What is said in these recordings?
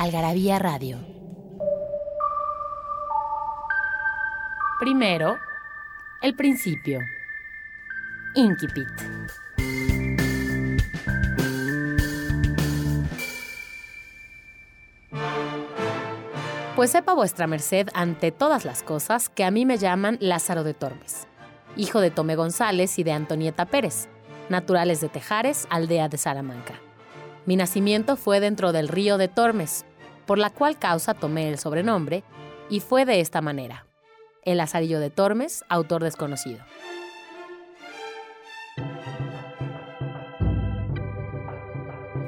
Algarabía Radio. Primero, el principio. Inquipit. Pues sepa vuestra merced ante todas las cosas que a mí me llaman Lázaro de Tormes, hijo de Tomé González y de Antonieta Pérez, naturales de Tejares, aldea de Salamanca. Mi nacimiento fue dentro del río de Tormes, por la cual causa tomé el sobrenombre, y fue de esta manera. El Lazarillo de Tormes, autor desconocido.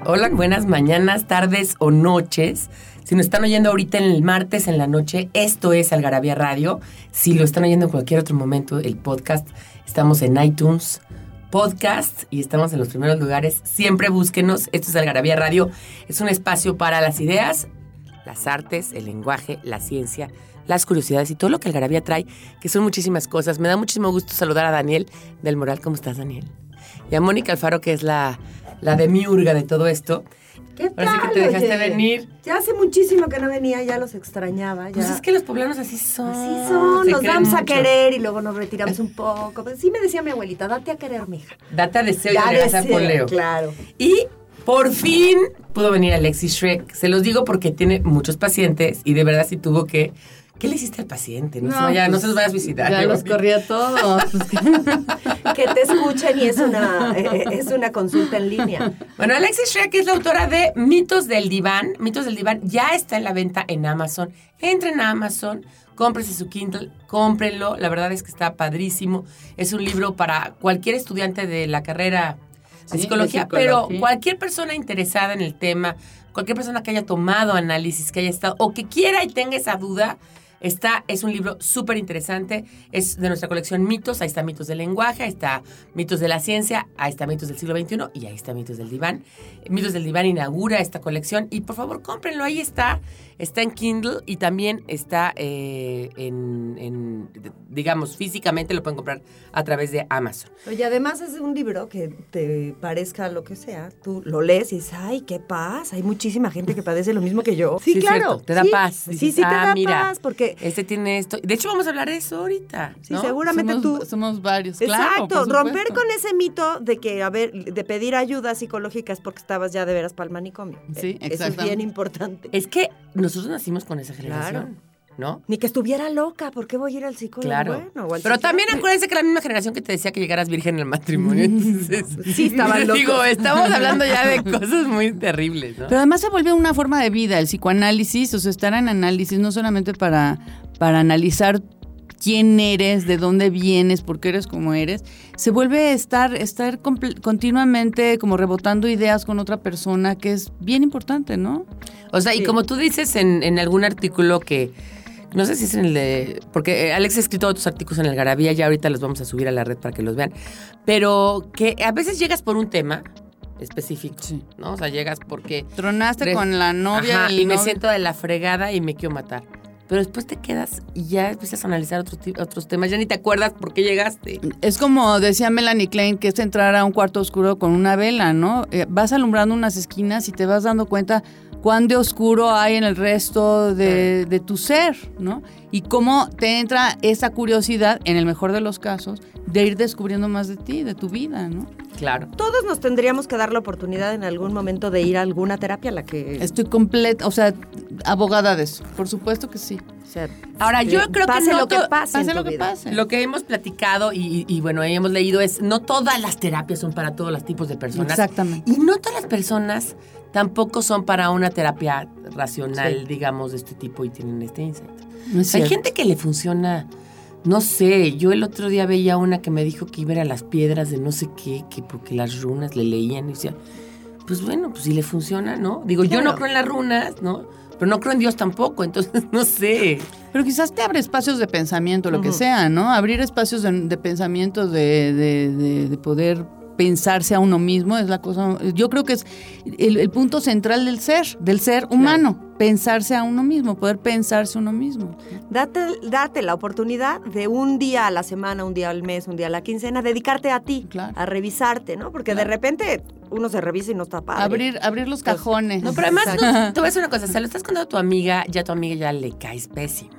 Hola, buenas mañanas, tardes o noches. Si nos están oyendo ahorita en el martes en la noche, esto es Algarabía Radio. Si lo están oyendo en cualquier otro momento, el podcast, estamos en iTunes Podcast y estamos en los primeros lugares. Siempre búsquenos. Esto es Algarabía Radio. Es un espacio para las ideas, las artes, el lenguaje, la ciencia, las curiosidades y todo lo que Algarabía trae, que son muchísimas cosas. Me da muchísimo gusto saludar a Daniel del Moral. ¿Cómo estás, Daniel? Y a Mónica Alfaro, que es la, la demiurga de todo esto. ¿Qué tal? Ahora sí que te dejaste oye? venir. Ya hace muchísimo que no venía, ya los extrañaba. Ya. Pues es que los poblanos así son. Así son, nos vamos a querer y luego nos retiramos un poco. Pues sí me decía mi abuelita, date a querer, mija. Date a deseo y por Leo. Claro. Y por fin pudo venir Alexis Shrek. Se los digo porque tiene muchos pacientes y de verdad sí tuvo que. ¿Qué le hiciste al paciente? No, se, vaya, no se los vayas a visitar. Ya los corría todos. Pues, Que te escuchen y es una, eh, es una consulta en línea. Bueno, Alexis Shrek es la autora de Mitos del Diván. Mitos del Diván ya está en la venta en Amazon. Entren a Amazon, cómprese su Kindle, cómprenlo. La verdad es que está padrísimo. Es un libro para cualquier estudiante de la carrera de psicología, psicología. pero cualquier persona interesada en el tema, cualquier persona que haya tomado análisis, que haya estado o que quiera y tenga esa duda, Está, es un libro súper interesante, es de nuestra colección Mitos, ahí está Mitos del lenguaje, ahí está Mitos de la ciencia, ahí está Mitos del siglo XXI y ahí está Mitos del diván. Mitos del diván inaugura esta colección y por favor cómprenlo, ahí está, está en Kindle y también está eh, en, en, digamos, físicamente lo pueden comprar a través de Amazon. Oye, además es un libro que te parezca lo que sea. Tú lo lees y dices, ay, qué paz. Hay muchísima gente que padece lo mismo que yo. Sí, cierto, te da sí. paz. Sí, Dices, sí, te "Ah, da mira, paz porque... Este tiene esto. De hecho, vamos a hablar de eso ahorita. Sí, ¿no? seguramente somos, tú... somos varios, claro. Exacto, por romper con ese mito de que, a ver, de pedir ayuda psicológica es porque estabas ya de veras para el manicomio. Sí, Eso es bien importante. Es que nosotros nacimos con esa generación, ¿no? Ni que estuviera loca, ¿por qué voy a ir al psicólogo? Claro. Bueno, o al Pero psiquiatra. también acuérdense que la misma generación que te decía que llegaras virgen al matrimonio. Entonces, Sí, estaban locos. Digo, estamos hablando ya de cosas muy terribles, ¿no? Pero además se volvió una forma de vida, el psicoanálisis, o sea, estar en análisis no solamente para, para analizar quién eres, de dónde vienes, por qué eres como eres, se vuelve estar, estar comple- continuamente como rebotando ideas con otra persona, que es bien importante, ¿no? O sea, y como tú dices en, en algún artículo que, no sé si es en el de, porque eh, Alex ha escrito otros artículos en el Garabía, ya ahorita los vamos a subir a la red para que los vean, pero que a veces llegas por un tema específico, Sí. ¿no? O sea, llegas porque... Tronaste con la novia Ajá, el y me siento de la fregada y me quiero matar. Pero después te quedas y ya empiezas a analizar otros otros temas. Ya ni te acuerdas por qué llegaste. Es como decía Melanie Klein, que es entrar a un cuarto oscuro con una vela, ¿no? Eh, vas alumbrando unas esquinas y te vas dando cuenta cuán de oscuro hay en el resto de, de tu ser, ¿no? Y cómo te entra esa curiosidad, en el mejor de los casos, de ir descubriendo más de ti, de tu vida, ¿no? Claro. Todos nos tendríamos que dar la oportunidad en algún momento de ir a alguna terapia a la que... Estoy completa, o sea, abogada de eso. Por supuesto que sí. o sea, Ahora, yo creo que no lo que to- pase, en Pase tu lo que vida. pase. Lo que hemos platicado y, y- y, bueno, ahí hemos leído es, no todas las terapias son para todos los tipos de personas. Exactamente. Y no todas las personas tampoco son para una terapia racional, Sí. digamos, de este tipo y tienen este insight. No es Hay gente que le funciona, no sé, yo el otro día veía una que me dijo que iba a las piedras de no sé qué, que porque las runas le leían y decía, pues bueno, pues si le funciona, ¿no? Digo, yo no creo en las runas, ¿no? Pero no creo en Dios tampoco, entonces no sé. Pero quizás te abre espacios de pensamiento, lo que sea, ¿no? Abrir espacios de, de pensamiento, de, de- de- de poder pensarse a uno mismo es la cosa. Yo creo que es el, el punto central del ser, del ser humano, pensarse a uno mismo, poder pensarse uno mismo. Date, date la oportunidad de un día a la semana, un día al mes, un día a la quincena, dedicarte a ti, Claro. a revisarte, ¿no? Porque de repente uno se revisa y no está padre. Abrir, abrir los cajones. No, pero además, no, te voy a decir una cosa, se lo estás contando a tu amiga, ya a tu amiga ya le caes pésimo.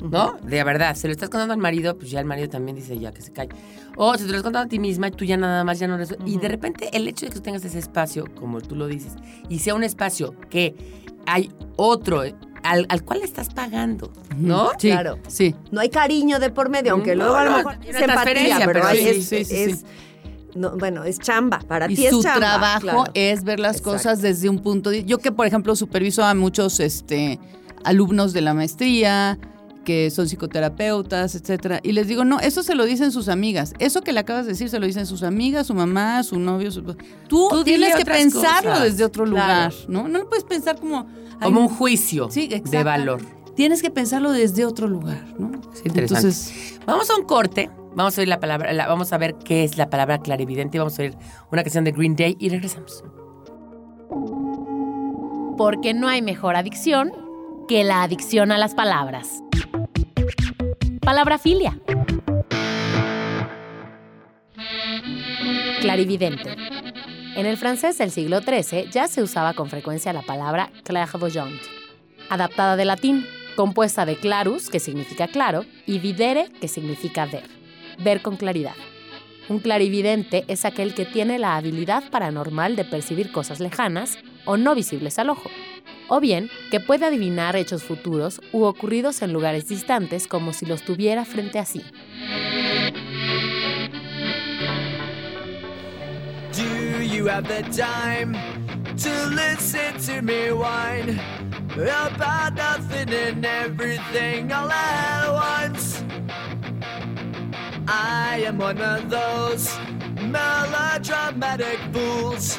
¿No? De verdad, se lo estás contando al marido, pues ya el marido también dice ya que se cae. O si te lo estás contando a ti misma, tú ya nada más ya no resuelves. Y de repente el hecho de que tú tengas ese espacio, como tú lo dices, y sea un espacio que hay otro eh, al, al cual le estás pagando, ¿no? Sí, Claro. sí. No hay cariño de por medio, aunque No, luego a lo no, mejor es empatía, pero, pero sí, es, sí, sí, es- sí. no, bueno, es chamba, para Y ti su es chamba. trabajo claro. es ver las Exacto. cosas desde un punto de... Yo que, por ejemplo, superviso a muchos este, alumnos de la maestría, que son psicoterapeutas, etcétera, y les digo, no, eso se lo dicen sus amigas. Eso que le acabas de decir se lo dicen sus amigas, su mamá, su novio. su- Tú, Tú tienes que pensarlo cosas. desde otro lugar, Claro. ¿no? No lo puedes pensar como... Como un juicio Sí, de valor. Tienes que pensarlo desde otro lugar, ¿no? interesante. Entonces, Vamos a un corte. Vamos a oír la palabra, la- vamos a ver qué es la palabra clarividente. y Vamos a oír una canción de Green Day y regresamos. Porque no hay mejor adicción que la adicción a las palabras. Palabra filia. Clarividente. En el francés del siglo XIII ya se usaba con frecuencia la palabra clairvoyant, adaptada del latín, compuesta de clarus, que significa claro, y videre, que significa ver, ver con claridad. Un clarividente es aquel que tiene la habilidad paranormal de percibir cosas lejanas o no visibles al ojo, o bien que puede adivinar hechos futuros u ocurridos en lugares distantes como si los tuviera frente a sí. Do you have the time to listen to me whine about nothing and everything all at once? I am one of those melodramatic fools,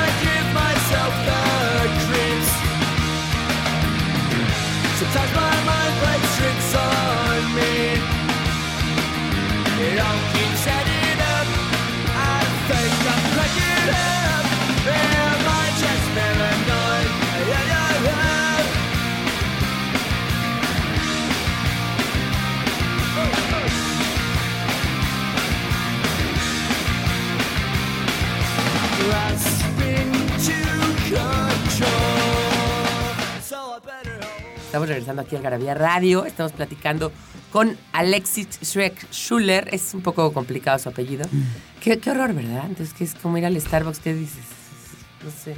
Estamos regresando aquí al Garabía Radio. Estamos platicando con Alexis Schreck Schuller. Es un poco complicado su apellido. Qué, qué horror, ¿verdad? Entonces, ¿qué es como ir al Starbucks? ¿Qué dices? No sé.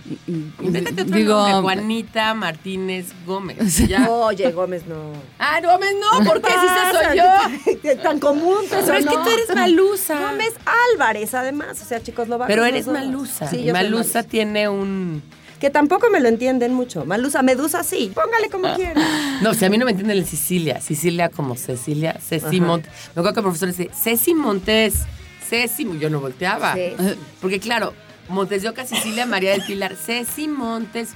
Invéntate otro Digo, nombre. Juanita Martínez Gómez. Ya. Oye, Gómez, no. Ah, Gómez no, porque si esa soy yo. Tan común, pero, Pero es que tú eres malusa. Gómez Álvarez, además. O sea, chicos, lo Pero eres malusa. Sí, y yo soy malusa tiene un... Que tampoco me lo entienden mucho. Malusa, Medusa, sí. Póngale como Ah. quiera. No, si a mí no me entienden el Sicilia. Sicilia como Cecilia. Ceci. Montes. Me acuerdo que el profesor dice, Ceci Montes. Ceci. Yo no volteaba. Sí. Porque claro, Montes de Oca, Sicilia, María del Pilar. Ceci Montes.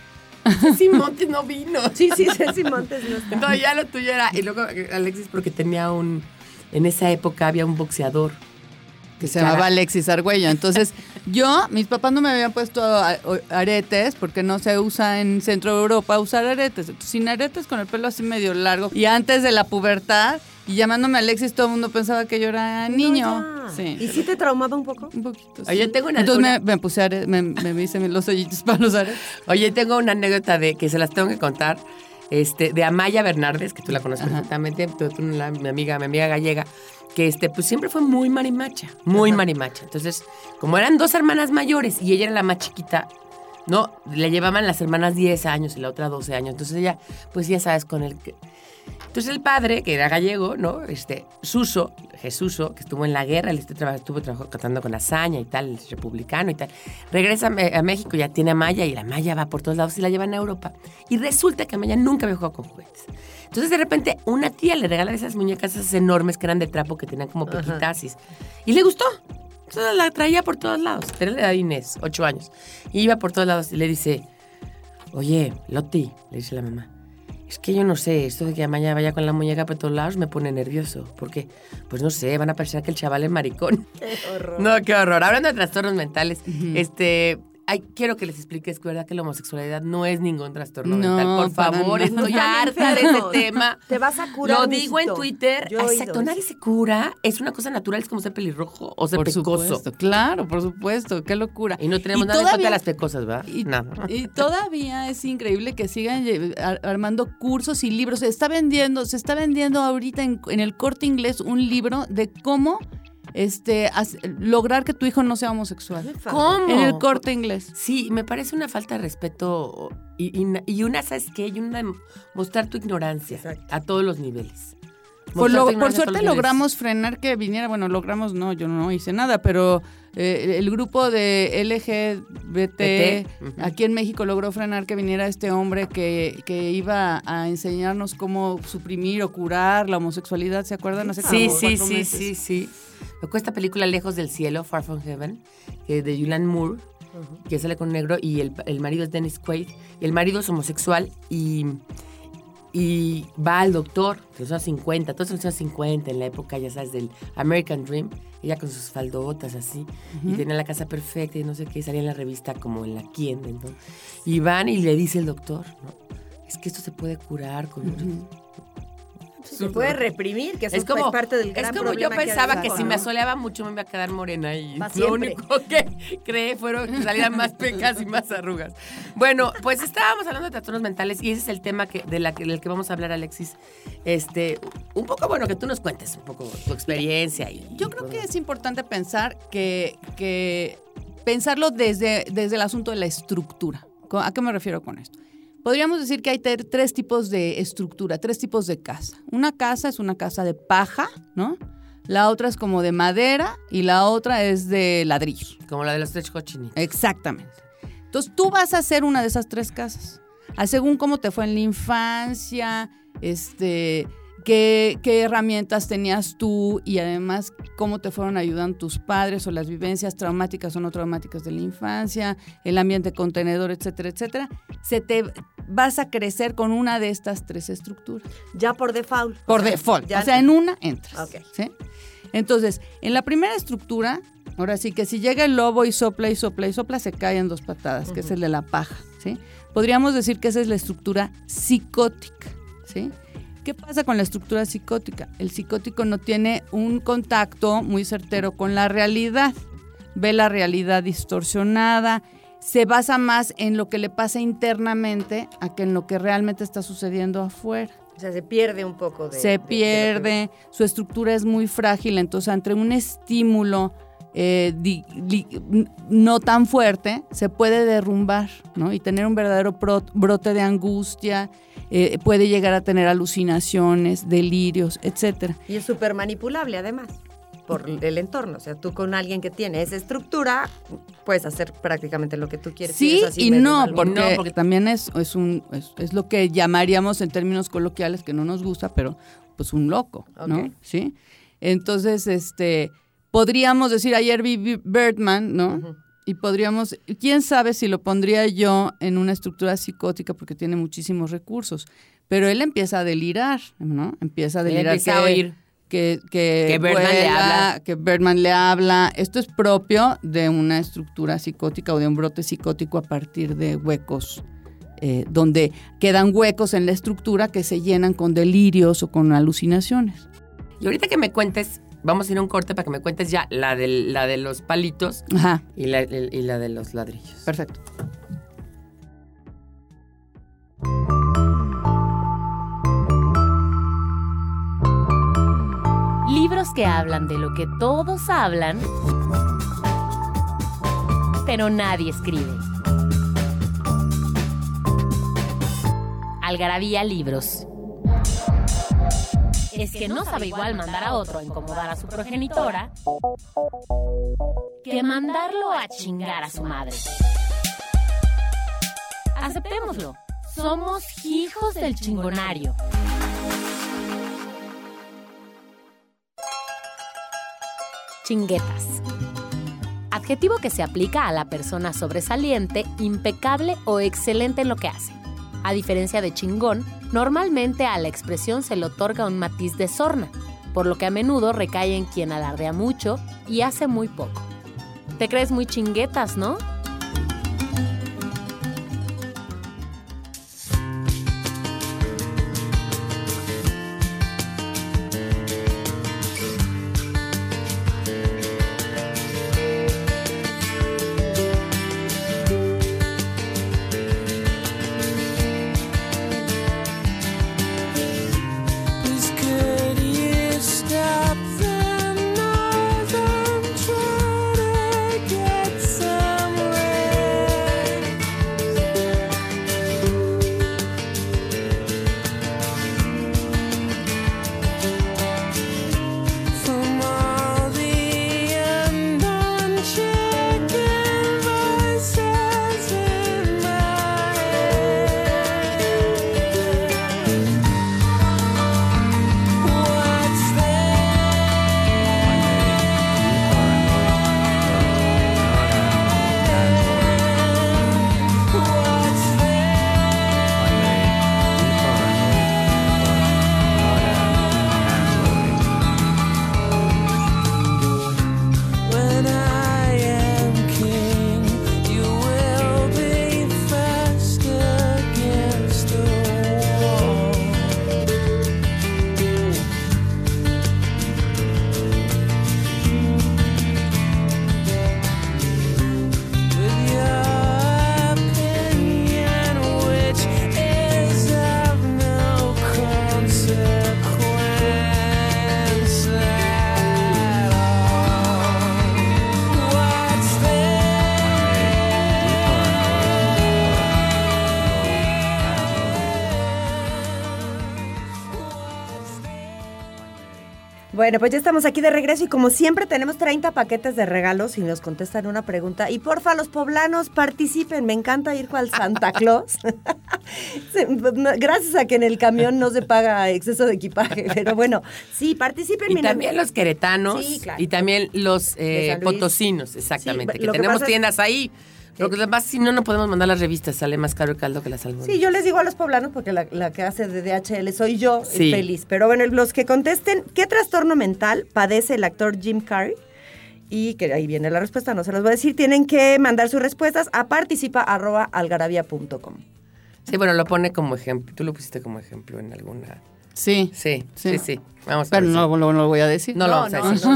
Ceci Montes no vino. Sí, sí, Ceci Montes no está. Entonces ya lo tuyo era... Y luego eh, Alexis porque tenía un... En esa época había un boxeador. Que se llamaba Alexis Argüello. Entonces, yo, mis papás no me habían puesto aretes porque no se usa en Centro Europa usar aretes. Entonces, sin aretes, con el pelo así medio largo. Y antes de la pubertad, y llamándome Alexis, todo el mundo pensaba que yo era niño. No, ya. Sí. ¿Y sí te traumaba un poco? Un poquito. Oye, sí. tengo una- Entonces me, me puse me, me hice los hoyitos para los aretes. Oye, tengo una anécdota de que se las tengo que contar. Este, de Amaya Bernardes, que tú la conoces perfectamente, tú, tú la- mi amiga, mi amiga gallega, que este, pues siempre fue muy marimacha, muy marimacha. Entonces, como eran dos hermanas mayores y ella era la más chiquita, no, le llevaban las hermanas 10 años y la otra 12 años. Entonces ella, pues ya sabes, con el que. Entonces el padre, que era gallego, ¿no? Este, Suso, Jesúso, que estuvo en la guerra, él estuvo, trabajando con hazaña y tal, es republicano y tal. Regresa a México, ya tiene a Maya y la Maya va por todos lados y la llevan a Europa. Y resulta que Maya nunca había jugado con juguetes. Entonces de repente una tía le regala esas muñecas esas enormes que eran de trapo que tenían como pequitasis. Y le gustó. Entonces la traía por todos lados. Era la edad Inés, ocho años. Y iba por todos lados y le dice, oye, Lotti, le dice la mamá, es que yo no sé, esto de que Amaya vaya con la muñeca por todos lados me pone nervioso. Porque, pues no sé, van a pensar que el chaval es maricón. No, qué horror. Hablando de trastornos mentales, este... Ay, quiero que les expliques que verdad que la homosexualidad no es ningún trastorno No, mental. Por favor, nada. estoy harta de ese tema. Te vas a curar, Lo digo en. Twitter. Yo Exacto, nadie se cura. Es una cosa natural, es como ser pelirrojo o ser Por pecoso. supuesto, claro, por supuesto, qué locura. Y no tenemos Y nada en contra todavía- de las pecosas, ¿verdad? Y, Nada. y todavía es increíble que sigan armando cursos y libros. Se está vendiendo, se está vendiendo ahorita en, en el corte inglés un libro de cómo este, lograr que tu hijo no sea homosexual. ¿Cómo? En el corte inglés. Sí, me parece una falta de respeto y, y- y una, ¿sabes qué? Y una mostrar tu ignorancia Exacto. a todos los niveles. Por, lo- suerte logramos frenar que viniera, bueno, logramos, no, yo no hice nada, pero eh, el grupo de LGBT aquí en México logró frenar que viniera este hombre que, que iba a enseñarnos cómo suprimir o curar la homosexualidad, ¿se acuerdan? Hace Sí, como sí, sí, meses. sí, sí. Me cuesta película Lejos del Cielo, Far From Heaven, que de Julianne Moore, que sale con un negro, y el, el marido es Dennis Quaid, y el marido es homosexual, y, y va al doctor, que los años 50, todos los años 50, en la época, ya sabes, del American Dream, ella con sus faldotas así, y tenía la casa perfecta y no sé qué, salía en la revista como en la Quién, entonces, y van y le dice el doctor, ¿no? Es que esto se puede curar con... Se puede reprimir, que eso Es como, parte del es gran como yo pensaba que si me asoleaba mucho me iba a quedar morena y lo siempre. único que creé fueron que salieran más pecas y más arrugas. Bueno, pues estábamos hablando de trastornos mentales y ese es el tema que, de la que, del que vamos a hablar, Alexis. Este, un poco, bueno, que tú nos cuentes un poco tu experiencia. Y, Yo creo que es importante pensar que, que pensarlo desde, desde el asunto de la estructura. ¿A qué me refiero con esto? Podríamos decir que hay tres tipos de estructura, tres tipos de casa. Una casa es una casa de paja, ¿no? La otra es como de madera y la otra es de ladrillo. Como la de los tres cochinitos. Exactamente. Entonces tú vas a hacer una de esas tres casas. A según cómo te fue en la infancia, este, qué, qué herramientas tenías tú y además cómo te fueron ayudando tus padres o las vivencias traumáticas o no traumáticas de la infancia, el ambiente contenedor, etcétera, etcétera, se te vas a crecer con una de estas tres estructuras. Ya por default. Por default. ya- O sea, en una entras. Ok. ¿sí? Entonces, en la primera estructura, ahora sí que si llega el lobo y sopla y sopla y sopla, se cae en dos patadas, que es el de la paja. ¿sí? Podríamos decir que esa es la estructura psicótica. ¿sí? ¿Qué pasa con la estructura psicótica? El psicótico no tiene un contacto muy certero con la realidad. Ve la realidad distorsionada, se basa más en lo que le pasa internamente a que en lo que realmente está sucediendo afuera O sea, se pierde un poco de... se de- de lo que- pierde, su estructura es muy frágil, entonces entre un estímulo eh, di- li- n- no tan fuerte se puede derrumbar, ¿no? Y tener un verdadero brote de angustia, eh, puede llegar a tener alucinaciones, delirios, etcétera. Y es súper manipulable además por el entorno. O sea, tú con alguien que tiene esa estructura puedes hacer prácticamente lo que tú quieres. Sí y medio no, porque, No, porque- también es, es, un, es, es lo que llamaríamos en términos coloquiales, que no nos gusta, pero pues un loco, ¿no? ¿Sí? Entonces, este, podríamos decir, ayer vi Birdman, ¿no? Y podríamos, quién sabe si lo pondría yo en una estructura psicótica porque tiene muchísimos recursos, pero él empieza a delirar, ¿no? Empieza a Él delirar empieza a que- oír. que, que, Que Birdman le habla. que Birdman le habla. Esto es propio de una estructura psicótica o de un brote psicótico a partir de huecos, eh, donde quedan huecos en la estructura que se llenan con delirios o con alucinaciones. Y ahorita que me cuentes, vamos a ir a un corte para que me cuentes ya la de, la de los palitos Ajá, y la, y la de los ladrillos. perfecto. Libros que hablan de lo que todos hablan, pero nadie escribe. Algarabía Libros. Es que no sabe igual mandar a otro a incomodar a su progenitora que mandarlo a chingar a su madre. Aceptémoslo. Somos hijos del chingonario. Chinguetas. Adjetivo que se aplica a la persona sobresaliente, impecable o excelente en lo que hace. A diferencia de chingón, normalmente a la expresión se le otorga un matiz de sorna, por lo que a menudo recae en quien alardea mucho y hace muy poco. Te crees muy chinguetas, ¿no? Bueno, pues ya estamos aquí de regreso y como siempre tenemos 30 paquetes de regalos y nos contestan una pregunta. Y porfa, los poblanos participen. Me encanta ir cual Santa Claus. No, Gracias a que en el camión no se paga exceso de equipaje. Pero bueno, sí, participen. Y mira. también los queretanos Sí, claro. y también los eh, potosinos, exactamente. Sí, que tenemos tiendas ahí. Lo que pasa, si no, no podemos mandar las revistas. Sale más caro el caldo que las albóndigas. Sí, yo les digo a los poblanos porque la, la que hace de DHL soy yo, Sí. feliz. Pero bueno, los que contesten, ¿qué trastorno mental padece el actor Jim Carrey? Y que ahí viene la respuesta, no se los voy a decir. Tienen que mandar sus respuestas a participa.algarabia.com. Sí, bueno, lo pone como ejemplo. Tú lo pusiste como ejemplo en alguna. Sí. Sí, sí, Sí. sí. Vamos a Pero ver. no, no lo voy a decir. No lo vamos a decir.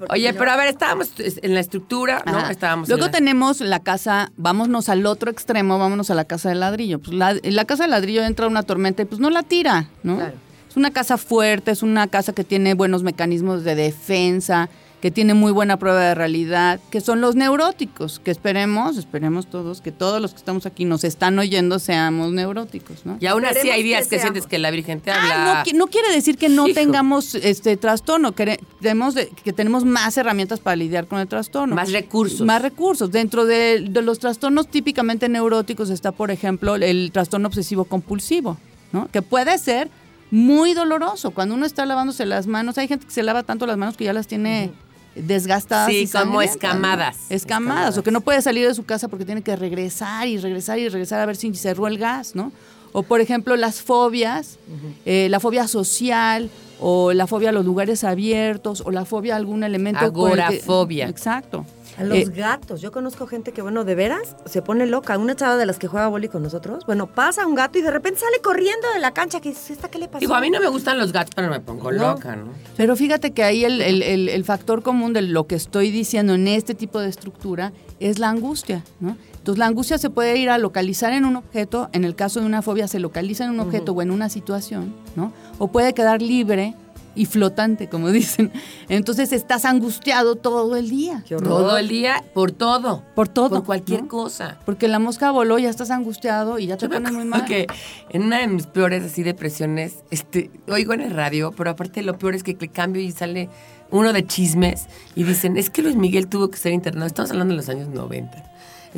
Oye, pero a ver, estábamos en la estructura, ¿no? Estábamos Luego la- tenemos la casa, vámonos al otro extremo, vámonos a la casa de ladrillo. Pues la, en la casa de ladrillo entra una tormenta y pues no la tira, ¿no? Claro. Es una casa fuerte, es una casa que tiene buenos mecanismos de defensa, que tiene muy buena prueba de realidad, que son los neuróticos, que esperemos, esperemos todos, que todos los que estamos aquí nos están oyendo seamos neuróticos, ¿no? Y aún así hay días que que, sientes que la Virgen te Ah, habla. no, qui- no quiere decir que no Hijo. tengamos este trastorno, queremos de- que tenemos más herramientas para lidiar con el trastorno. Más recursos. Más recursos. Dentro de, de los trastornos típicamente neuróticos está, por ejemplo, el trastorno obsesivo compulsivo, ¿no? Que puede ser muy doloroso. Cuando uno está lavándose las manos, hay gente que se lava tanto las manos que ya las tiene desgastadas. Sí, y como escamadas. Escamadas, o que no puede salir de su casa porque tiene que regresar y regresar y regresar a ver si cerró el gas, ¿no? O por ejemplo las fobias, eh, la fobia social o la fobia a los lugares abiertos, o la fobia a algún elemento. que- Agorafobia. Exacto. A los Eh, gatos. Yo conozco gente que, bueno, de veras se pone loca. Una chava de las que juega boli con nosotros, bueno, pasa un gato y de repente sale corriendo de la cancha. que dices, ¿esta qué le pasó? Digo, a mí no me gustan los gatos, pero me pongo No. loca, ¿no? Pero fíjate que ahí el, el- el- el factor común de lo que estoy diciendo en este tipo de estructura es la angustia, ¿no? Entonces la angustia se puede ir a localizar en un objeto, en el caso de una fobia se localiza en un objeto o en una situación, ¿no? O puede quedar libre y flotante, como dicen. Entonces estás angustiado todo el día. Qué horror. Todo el día, por todo. Por todo. Por cualquier ¿no? cosa. Porque la mosca voló, ya estás angustiado y ya te pones muy mal. que en una de mis peores así depresiones, este, oigo en el radio, pero aparte lo peor es que le cambio y sale uno de chismes y dicen, es que Luis Miguel tuvo que ser internado, estamos hablando de los años 90,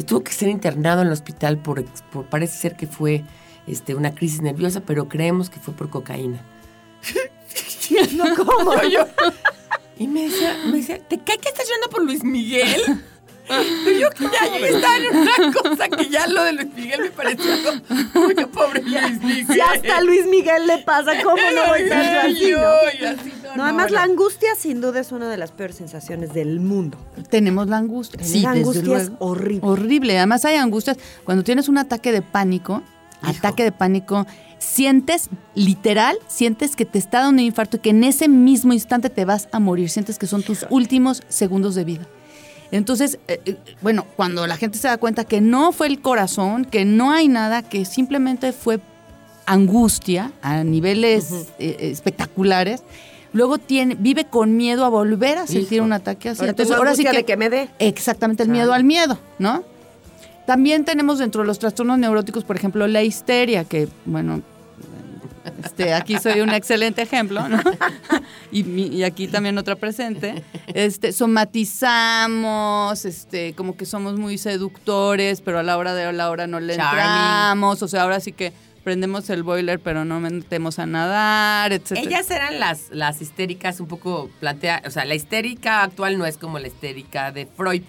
tuvo que ser internado en el hospital por, por- parece ser que fue este, una crisis nerviosa, pero creemos que fue por cocaína. No, ¿cómo? Yo- y me decía, me decía, ¿te cae que estás llorando por Luis Miguel? Y yo que ya yo estaba en una cosa que ya lo de Luis Miguel me pareció como que pobre Luis Miguel. Si hasta Luis Miguel le pasa, ¿cómo no voy a así, no? Y así, no, No, además no, la angustia sin duda es una de las peores sensaciones del mundo. Tenemos la angustia. Sí, desde angustia es luego. horrible. Horrible. Además hay angustias. Cuando tienes un ataque de pánico, ataque de pánico, sientes, literal, sientes que te está dando un infarto y que en ese mismo instante te vas a morir. Sientes que son tus últimos segundos de vida. Entonces, eh, eh, bueno, cuando la gente se da cuenta que no fue el corazón, que no hay nada, que simplemente fue angustia a niveles eh, eh, espectaculares, luego tiene, vive con miedo a volver a sentir Hijo. un ataque así. Ahora Entonces, ahora sí que, de que me dé. Exactamente, el Claro. miedo al miedo, ¿no? También tenemos dentro de los trastornos neuróticos, por ejemplo, la histeria, que, bueno, este, aquí soy un excelente ejemplo, ¿no? Y, y aquí también otra presente. Este, somatizamos, este, como que somos muy seductores, pero a la hora de la hora no le Charming. entramos. O sea, ahora sí que prendemos el boiler, pero no metemos a nadar, etcétera. Ellas eran las, las histéricas un poco plantea, o sea, la histérica actual no es como la histérica de Freud.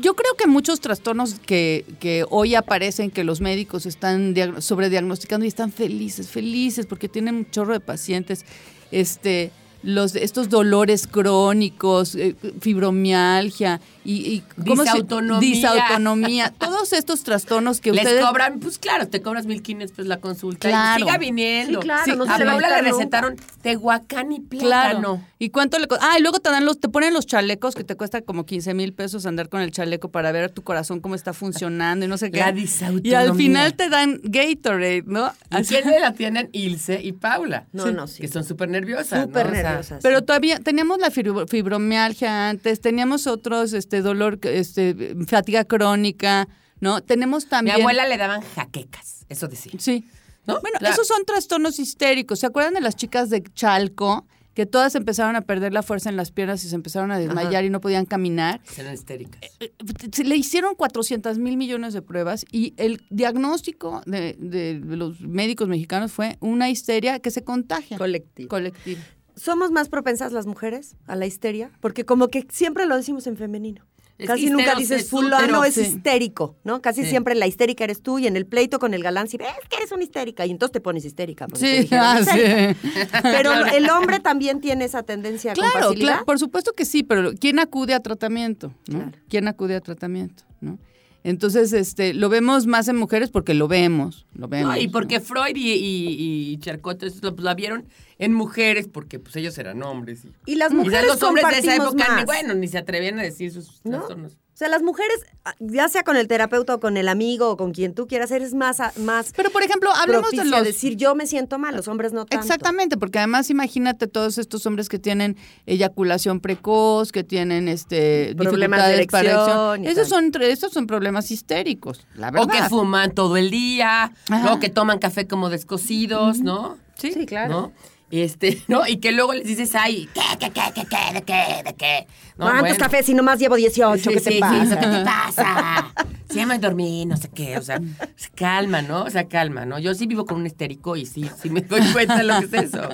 Yo creo que muchos trastornos que, que hoy aparecen, que los médicos están diag- sobrediagnosticando y están felices, felices, porque tienen un chorro de pacientes, este, los, estos dolores crónicos, eh, fibromialgia y, y ¿cómo se- Disautonomía. disautonomía, todos estos trastornos que Les ustedes cobran, pues claro, te cobras 1500 pesos la consulta. Claro. Y siga viniendo. Sí, claro, Sí, no a le Paula le recetaron tehuacán y Claro. plátano. ¿Y cuánto le Ah, y luego te dan los, te ponen los chalecos que te cuesta como 15 mil pesos andar con el chaleco para ver tu corazón cómo está funcionando y no sé qué. La Y disautonomía. al final te dan Gatorade, ¿no? ¿Y quiénes la tienen? Ilse y Paula. No, no, sí. Que son súper nerviosas. Súper ¿no? O sea, nerviosas. Pero todavía teníamos la fibro- fibromialgia antes, teníamos otros, este dolor, este fatiga crónica, ¿no? Tenemos mi también. abuela le daban jaquecas, eso decía. Sí. ¿No? Bueno, esos son trastornos histéricos. ¿Se acuerdan de las chicas de Chalco? Que todas empezaron a perder la fuerza en las piernas y se empezaron a desmayar y no podían caminar. Eran histéricas. Eh, se le hicieron 400 mil millones de pruebas y el diagnóstico de, de los médicos mexicanos fue una histeria que se contagia. Colectivo. Colectiva. ¿Somos más propensas las mujeres a la histeria? Porque como que siempre lo decimos en femenino. Es Casi nunca dices es fulano es sí. histérico, ¿no? Casi Sí. siempre la histérica eres tú y en el pleito con el galán, si ves que eres una histérica y entonces te pones histérica. porque te Sí, dijeron ah, histérica. sí. Pero el hombre también tiene esa tendencia con Claro, facilidad. claro, por supuesto que sí, pero ¿quién acude a tratamiento? ¿no? Claro. ¿Quién acude a tratamiento? ¿no? Entonces, este, lo vemos más en mujeres porque lo vemos, lo vemos. No, y ¿no? porque Freud y, y, y Charcot eso lo, pues, la vieron en mujeres porque pues ellos eran hombres. Y, Y las y mujeres los hombres de esa época, ni, bueno, ni se atrevían a decir sus ¿No? trastornos. Sea, las mujeres, ah, ya sea con el terapeuta o con el amigo o con quien tú quieras, eres más, más Pero, por ejemplo, hablemos de los... decir yo me siento mal, los hombres no tanto. Exactamente, porque además imagínate todos estos hombres que tienen eyaculación precoz, que tienen este Problemas de para erección Esos son esos son problemas histéricos, la verdad. O que fuman todo el día, Ajá. o que toman café como descosidos, ¿no? Sí. Sí, claro. ¿No? Este, ¿no? Y que luego les dices, ay, ¿qué, qué, qué, qué, qué, de qué, de qué? No, ¿Cuántos bueno. cafés si nomás llevo 18? Sí, ¿Qué sí, te sí, pasa? ¿qué te pasa? Sí, me dormí, no sé qué, o sea, se calma, ¿no? O sea, calma, ¿no? Yo sí vivo con un histérico y sí, sí me doy cuenta de lo que es eso.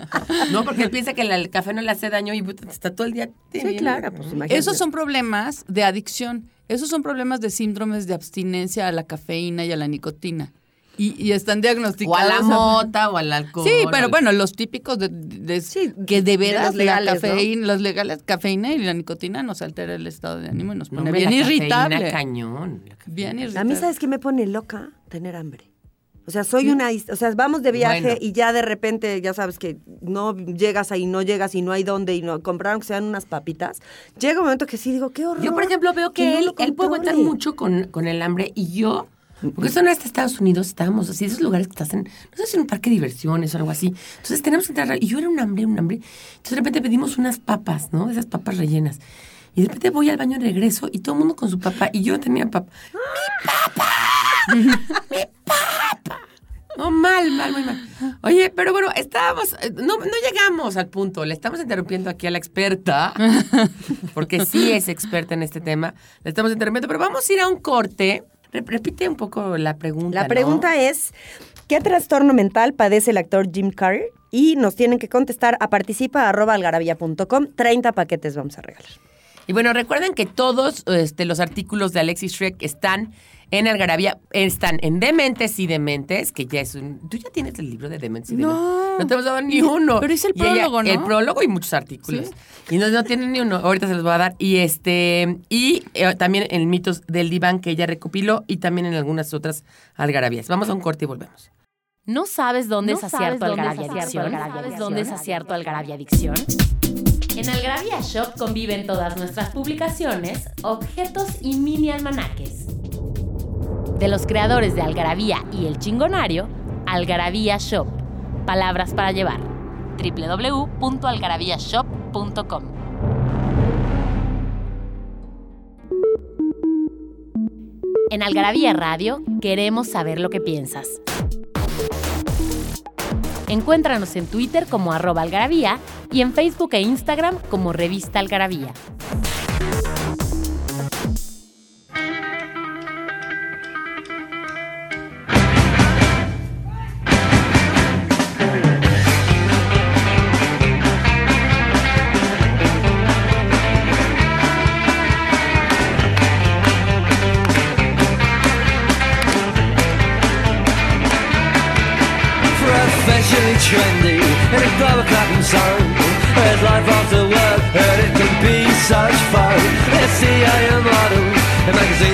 No, porque él piensa que la- el café no le hace daño y está todo el día. Sí, claro, pues imagínate. Esos son problemas de adicción, esos son problemas de síndromes de abstinencia a la cafeína y a la nicotina. Y, y están O diagnosticados. a la mota o al alcohol. Sí, o pero al- bueno, los típicos de, de- Sí, que de de veras los legales, la ¿no? cafeína, los legales, cafeína y la nicotina nos altera el estado de ánimo y nos No, pone hombre, bien la cafeína, irritable. cañón. la cafeína. Bien A irritable. mí, ¿sabes qué me pone loca? Tener hambre. O sea, soy una... his- O sea, vamos de viaje Bueno. y ya de repente, ya sabes que no llegas ahí, no llegas y no hay dónde y no compraron que sean unas papitas. Llega un momento que sí digo, qué horror. Yo, por ejemplo, veo que, no él, lo él puede aguantar mucho con, con el hambre y yo, porque eso no es Estados Unidos, estábamos así, esos lugares que estás en, no sé si en un parque de diversiones o algo así. Entonces tenemos que entrar, y yo era un hambre, un hambre. Entonces de repente pedimos unas papas, ¿no? Esas papas rellenas. Y de repente voy al baño regreso y todo el mundo con su papa y yo tenía papa. ¡Mi papa! ¡Mi papa! No, mal, mal, muy mal. Oye, pero bueno, estábamos, eh, no, no llegamos al punto. Le estamos interrumpiendo aquí a la experta, porque sí es experta en este tema. Le estamos interrumpiendo, pero vamos a ir a un corte. Re- repite un poco la pregunta. La ¿no? pregunta es, ¿qué trastorno mental padece el actor Jim Carrey? Y nos tienen que contestar a participa.algarabía.com. 30 paquetes vamos a regalar. Y bueno, recuerden que todos este, los artículos de Alexis Shrek están en Algarabía, están en Dementes y Dementes, que ya es un... ¿Tú ya tienes el libro de Dementes y Dementes? No. No te hemos dado ni uno. Pero es el Y ella- prólogo, ¿no? El prólogo y muchos artículos. Y no, no tienen ni uno. Ahorita se los voy a dar. Y este y eh, también en Mitos del Diván, que ella recopiló, y también en algunas otras algarabías. Vamos a un corte y volvemos. ¿No sabes dónde ¿No es acierto Algarabia Adicción? Algarabia ¿Sabes dónde es acierto Algarabia Adicción? En Algarabía Shop conviven todas nuestras publicaciones, objetos y mini almanaques. De los creadores de Algarabía y El Chingonario, Algarabía Shop. Palabras para llevar. www.algarabíashop.com En Algarabía Radio queremos saber lo que piensas. Encuéntranos en Twitter como arroba algarabía y en Facebook e Instagram como revista algarabía. Trendy in a glove of cotton sun. There's life after work, and it can be such fun. There's CIA models and magazines are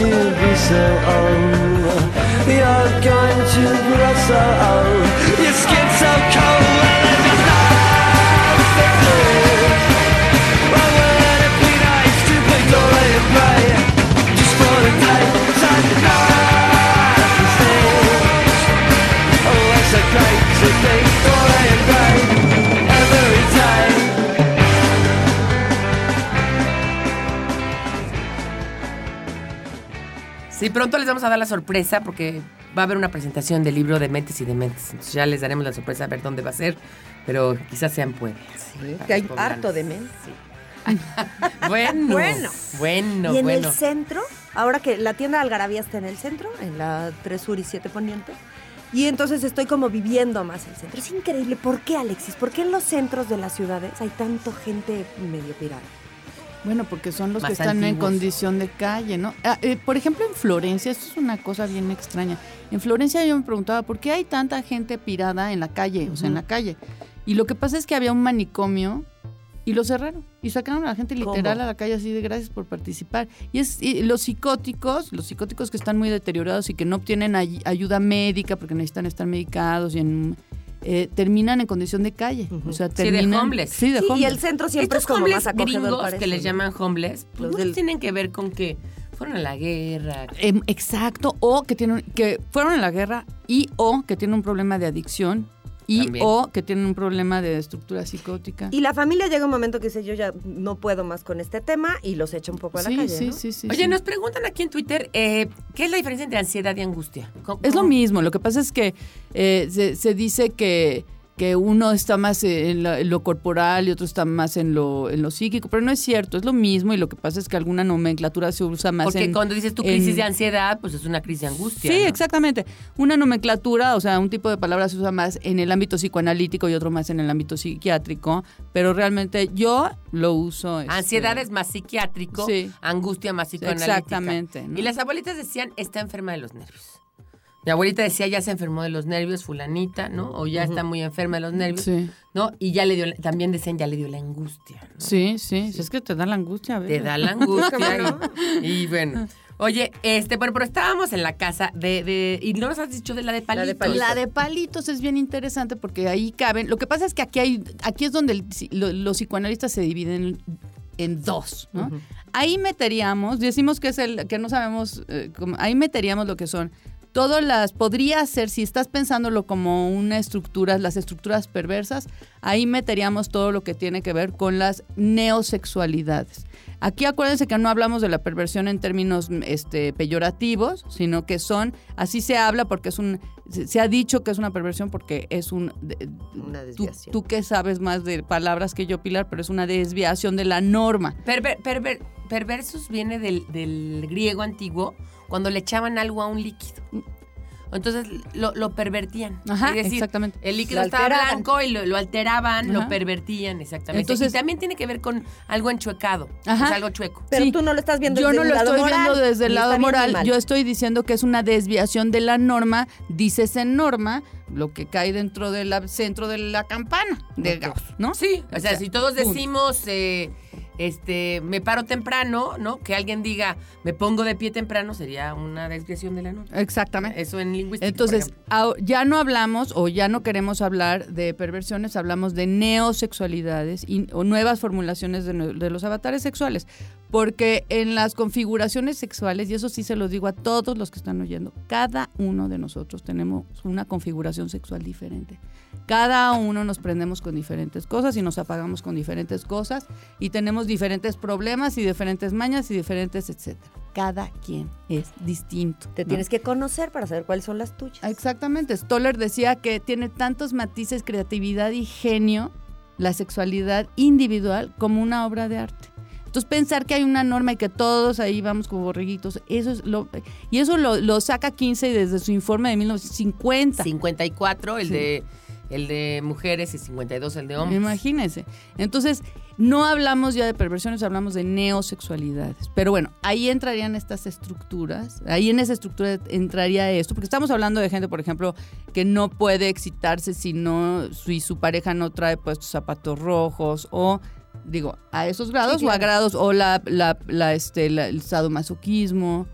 to be so old. You're going to grow so old. Pronto les vamos a dar la sorpresa porque va a haber una presentación del libro de Mentes y Dementes. Entonces ya les daremos la sorpresa a ver dónde va a ser, pero quizás sean pueblos. para que hay harto de men. Bueno, Bueno. bueno, y en bueno. el centro, ahora que la tienda de Algarabía está en el centro, en la 3 Sur y 7 Poniente, y entonces estoy como viviendo más el centro. Es increíble. ¿Por qué, Alexis? ¿Por qué en los centros de las ciudades hay tanto gente medio pirada? Bueno, porque son los que están en condición de calle, ¿no? Ah, eh, por ejemplo, en Florencia, esto es una cosa bien extraña. En Florencia yo me preguntaba, ¿por qué hay tanta gente pirada en la calle? O sea, en la calle. Y lo que pasa es que había un manicomio y lo cerraron. Y sacaron a la gente literal ¿Cómo? a la calle así de gracias por participar. Y es y los psicóticos, los psicóticos que están muy deteriorados y que no obtienen ay- ayuda médica porque necesitan estar medicados y en... eh, terminan en condición de calle. O sea, de terminan... homeless. Sí, de Sí, y homeless. el centro siempre Estos es como homeless más gringos que les llaman homeless, pues Los muchos del- tienen que ver con que fueron a la guerra. Em, exacto, o que tienen que fueron en la guerra y o que tienen un problema de adicción y También. o que tienen un problema de estructura psicótica. Y la familia llega un momento que dice, yo ya no puedo más con este tema y los echa un poco a la sí, calle, sí, ¿no? sí, sí, Oye, sí. nos preguntan aquí en Twitter, eh, ¿qué es la diferencia entre ansiedad y angustia? ¿Cómo- Es lo mismo, lo que pasa es que eh, se, se dice que, que uno está más en, la- en lo corporal y otro está más en lo, en lo psíquico, pero no es cierto, es lo mismo y lo que pasa es que alguna nomenclatura se usa más Porque en... cuando dices tu en- crisis de ansiedad, pues es una crisis de angustia. Sí, ¿no? exactamente. Una nomenclatura, o sea, un tipo de palabra se usa más en el ámbito psicoanalítico y otro más en el ámbito psiquiátrico, pero realmente yo lo uso... este, Ansiedad es más psiquiátrico, Sí. angustia más psicoanalítica. Exactamente, ¿no? Y las abuelitas decían, está enferma de los nervios. Mi abuelita decía, ya se enfermó de los nervios, fulanita, ¿no? O ya está muy enferma de los nervios, Sí, ¿no? Y ya le dio, también decían, ya le dio la angustia, ¿no? sí, sí, es que te da la angustia. a Te da la angustia. y, y bueno. Oye, este, bueno, pero estábamos en la casa de, de y no nos has dicho de la de palitos. de palitos. La de palitos es bien interesante porque ahí caben. Lo que pasa es que aquí hay, aquí es donde el psi- lo- los psicoanalistas se dividen en dos, ¿no? Ahí meteríamos, decimos que es el que no sabemos, eh, cómo- ahí meteríamos lo que son todas las, podría ser, si estás pensándolo como una estructura, las estructuras perversas, ahí meteríamos todo lo que tiene que ver con las neosexualidades. Aquí acuérdense que no hablamos de la perversión en términos este, peyorativos, sino que son, así se habla porque es un, se, ha dicho que es una perversión porque es un... de- Una tú, desviación. tú que sabes más de palabras que yo, Pilar, pero es una desviación de la norma. Perver- perver- perversus viene del, del griego antiguo cuando le echaban algo a un líquido. Entonces lo, lo pervertían. Ajá, es decir, exactamente. El líquido Lo estaba blanco y lo, lo alteraban, lo pervertían, exactamente. Entonces- y también tiene que ver con algo enchuecado, Ajá. sea, algo chueco. Pero Sí. tú no lo estás viendo Yo desde no el lo lado estoy moral, viendo desde el lado moral. Yo estoy diciendo que es una desviación de la norma. Dices en norma lo que cae dentro del centro de la campana de. Gauss, ¿no? Sí, o sea, si todos decimos, eh, este, me paro temprano, ¿no? Que alguien diga, me pongo de pie temprano, sería una desviación de la norma. Exactamente. Eso en lingüística. Entonces, au- ya no hablamos o ya no queremos hablar de perversiones, hablamos de neosexualidades y, o nuevas formulaciones de los avatares sexuales. Porque en las configuraciones sexuales, y eso sí se los digo a todos los que están oyendo, cada uno de nosotros tenemos una configuración sexual diferente. Cada uno nos prendemos con diferentes cosas y nos apagamos con diferentes cosas y tenemos diferentes problemas y diferentes mañas y diferentes etcétera. Cada quien es distinto. Te ¿no? tienes que conocer para saber cuáles son las tuyas. Exactamente. Stoller decía que tiene tantos matices, creatividad y genio la sexualidad individual como una obra de arte. Entonces pensar que hay una norma y que todos ahí vamos como borreguitos, eso es lo y eso lo, lo saca 15 desde su informe de 1950. 54, el Sí. de el de mujeres y 52 el de hombres. Imagínense. Entonces, no hablamos ya de perversiones, hablamos de neosexualidades. Pero bueno, ahí entrarían estas estructuras, ahí en esa estructura entraría esto, porque estamos hablando de gente, por ejemplo, que no puede excitarse si no, si su pareja no trae puestos zapatos rojos o digo, a esos grados Sí, o a grados o la, la, la, este, la- el sadomasoquismo.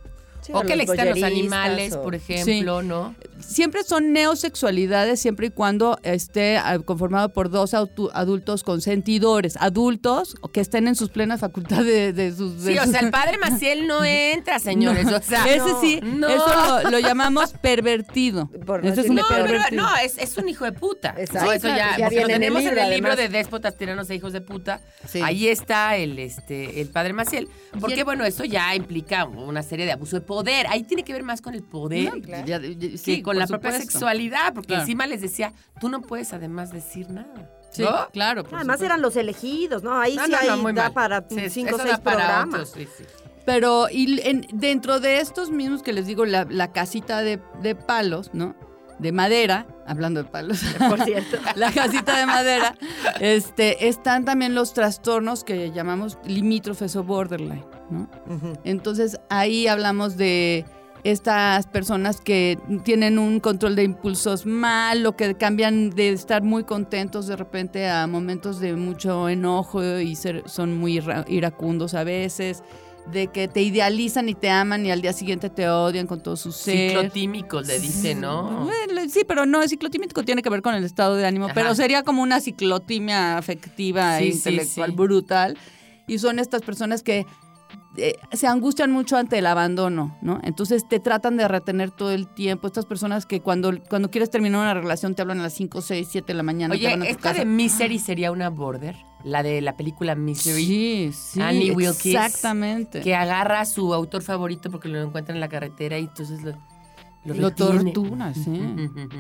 Sí, o que le excitan los animales, o- por ejemplo, ¿no? Siempre son neosexualidades siempre y cuando esté ah, conformado por dos adultos consentidores, adultos que estén en sus plenas facultades de, de sus... de Sí, o sea, el padre Maciel no entra, señores. No, o sea, ese sí, no. eso lo, lo llamamos pervertido. Por no es No, pero no, es, es un hijo de puta. Exacto. Eso ya, ya porque lo viene en el tenemos en el libro de déspotas, tiranos e hijos de puta. Sí. Ahí está el este el padre Maciel. Porque el- bueno, eso ya implica una serie de abuso de poder. Ahí tiene que ver más con el poder No, ya- ya- que sí, con la propia supuesto. sexualidad. Porque Claro. encima les decía, tú no puedes además decir nada. Sí, ¿no? claro. por Además supuesto. eran los elegidos, ¿no? Ahí No, sí no, hay, no, muy da mal. para Sí, cinco o seis programas. otros, sí, sí. Pero y en- dentro de estos mismos que les digo, la, la casita de, de palos, ¿no? De madera, hablando de palos. Por cierto. la casita de madera, este, están también los trastornos que llamamos limítrofes o borderline, ¿no? Entonces ahí hablamos de estas personas que tienen un control de impulsos mal o que cambian de estar muy contentos de repente a momentos de mucho enojo y ser- son muy ira- iracundos a veces, de que te idealizan y te aman y al día siguiente te odian con todo su ser. Ciclotímicos le dicen, ¿no? Bueno, Sí, pero no, el ciclotímico tiene que ver con el estado de ánimo, Ajá. pero sería como una ciclotimia afectiva e sí, intelectual sí. brutal. Y son estas personas que eh, se angustian mucho ante el abandono, ¿no? Entonces te tratan de retener todo el tiempo. Estas personas que cuando, cuando quieres terminar una relación te hablan a las 5, 6, 7 de la mañana. te Oye, van a esta de Misery sería una border, la de la película Misery. Sí, sí, Annie Wilkes, exactamente. Que agarra a su autor favorito porque lo encuentra en la carretera y entonces lo, lo, Lo tortura, sí.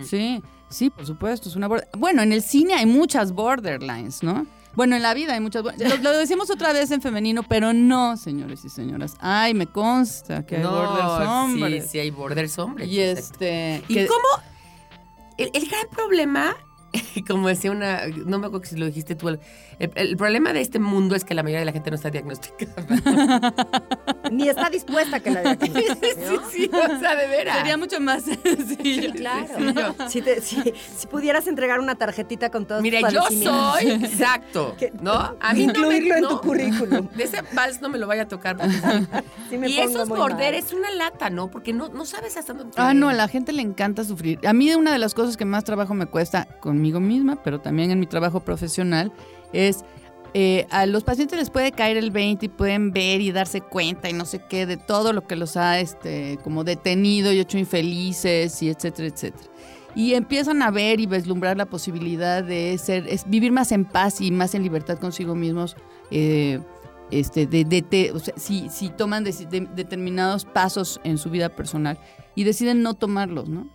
Sí, sí, por supuesto, es una border- Bueno, en el cine hay muchas borderlines, ¿no? Bueno, en la vida hay muchas. Lo, lo decimos otra vez en femenino, pero no, señores y señoras. Ay, me consta que hay No, borders hombres. Sí, sí, hay borders hombres. Y exacto. este. ¿Y que- cómo? El, el gran problema, como decía una, no me acuerdo si lo dijiste tú, el, el problema de este mundo es que la mayoría de la gente no está diagnosticada. Ni está dispuesta a que la diagnostiquen, sí, ¿no? sí, o sea, de veras. Sería mucho más sencillo. Claro. Si, te- si- si pudieras entregar una tarjetita con todos Mire, tus yo soy, exacto, Que- ¿no? A mí no me- Incluirlo en no. tu currículum. De ese vals no me lo vaya a tocar. porque sí. Sí me y pongo border mal. es una lata, ¿no? Porque no, no sabes hasta dónde. Ah, no, a la gente le encanta sufrir. A mí una de las cosas que más trabajo me cuesta conmigo misma, pero también en mi trabajo profesional, es eh, a los pacientes les puede caer el 20 y pueden ver y darse cuenta y no sé qué de todo lo que los ha este, como detenido y hecho infelices y etcétera, etcétera. Y empiezan a ver y vislumbrar la posibilidad de ser, vivir más en paz y más en libertad consigo mismos. eh, este, de, de- de- o sea, si, si toman de- determinados pasos en su vida personal y deciden no tomarlos, ¿no?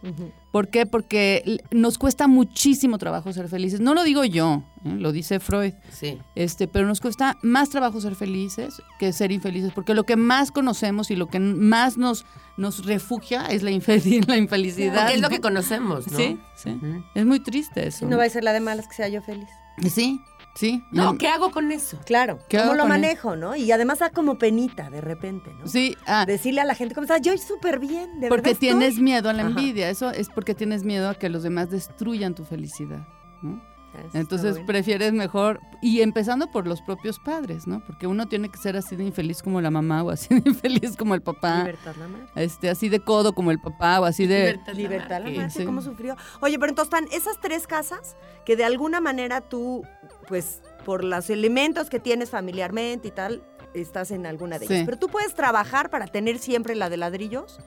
¿Por qué? Porque nos cuesta muchísimo trabajo ser felices. No lo digo yo, ¿eh? lo dice Freud. Sí. Este, pero nos cuesta más trabajo ser felices que ser infelices, porque lo que más conocemos y lo que más nos, nos refugia es la, infeliz- la infelicidad. Porque es lo que conocemos, ¿no? Sí, sí. Es muy triste eso. No va a ser la de malas que sea yo feliz. Sí, sí. No, ¿qué hago con eso? Claro. ¿Qué ¿Cómo hago lo él? manejo, no? Y además da como penita de repente, ¿no? Sí, ah, Decirle a la gente cómo estás, yo súper bien, de porque verdad tienes estoy". miedo a la Ajá. envidia. Eso es porque tienes miedo a que los demás destruyan tu felicidad. ¿no? Ah, eso Entonces bueno. prefieres mejor, y empezando por los propios padres, ¿no? Porque uno tiene que ser así de infeliz como la mamá o así de infeliz como el papá, Libertad la madre. este, así de codo como el papá o así de... Libertad. Libertad la madre, sí. cómo sufrió. Oye, pero entonces están esas tres casas que de alguna manera tú, pues, por los elementos que tienes familiarmente y tal, estás en alguna de ellas. Sí. Pero tú puedes trabajar para tener siempre la de ladrillos.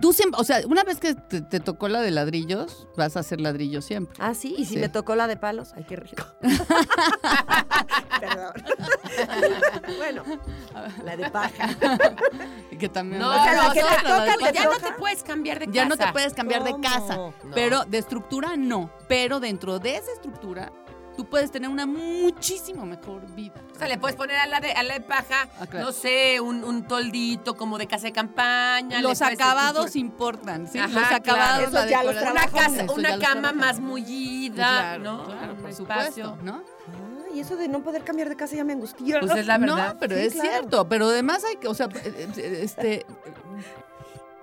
Tú siempre, o sea, una vez que te, te tocó la de ladrillos, vas a hacer ladrillos siempre. Ah, sí, y si Sí. me tocó la de palos, ay, qué rico. Perdón. bueno, la de paja. Que también No, a sea, la que te toca, te ya no te puedes cambiar de casa. Ya no te puedes cambiar ¿Cómo? de casa, No. pero de estructura no. Pero dentro de esa estructura, tú puedes tener una muchísimo mejor vida. O sea, le puedes poner a la de, a la de paja, Ah, claro. no sé, un, un toldito como de casa de campaña. Los acabados importan, ¿sí? Ajá, los claro. acabados, ya los decoración. Una, casa, Eso una cama más mullida, Claro, ¿no? claro, por supuesto, ¿no? Y eso de no poder cambiar de casa ya me angustió. Pues es la verdad. No, pero Sí, es claro. cierto. Pero además hay que, o sea, eh, eh, este,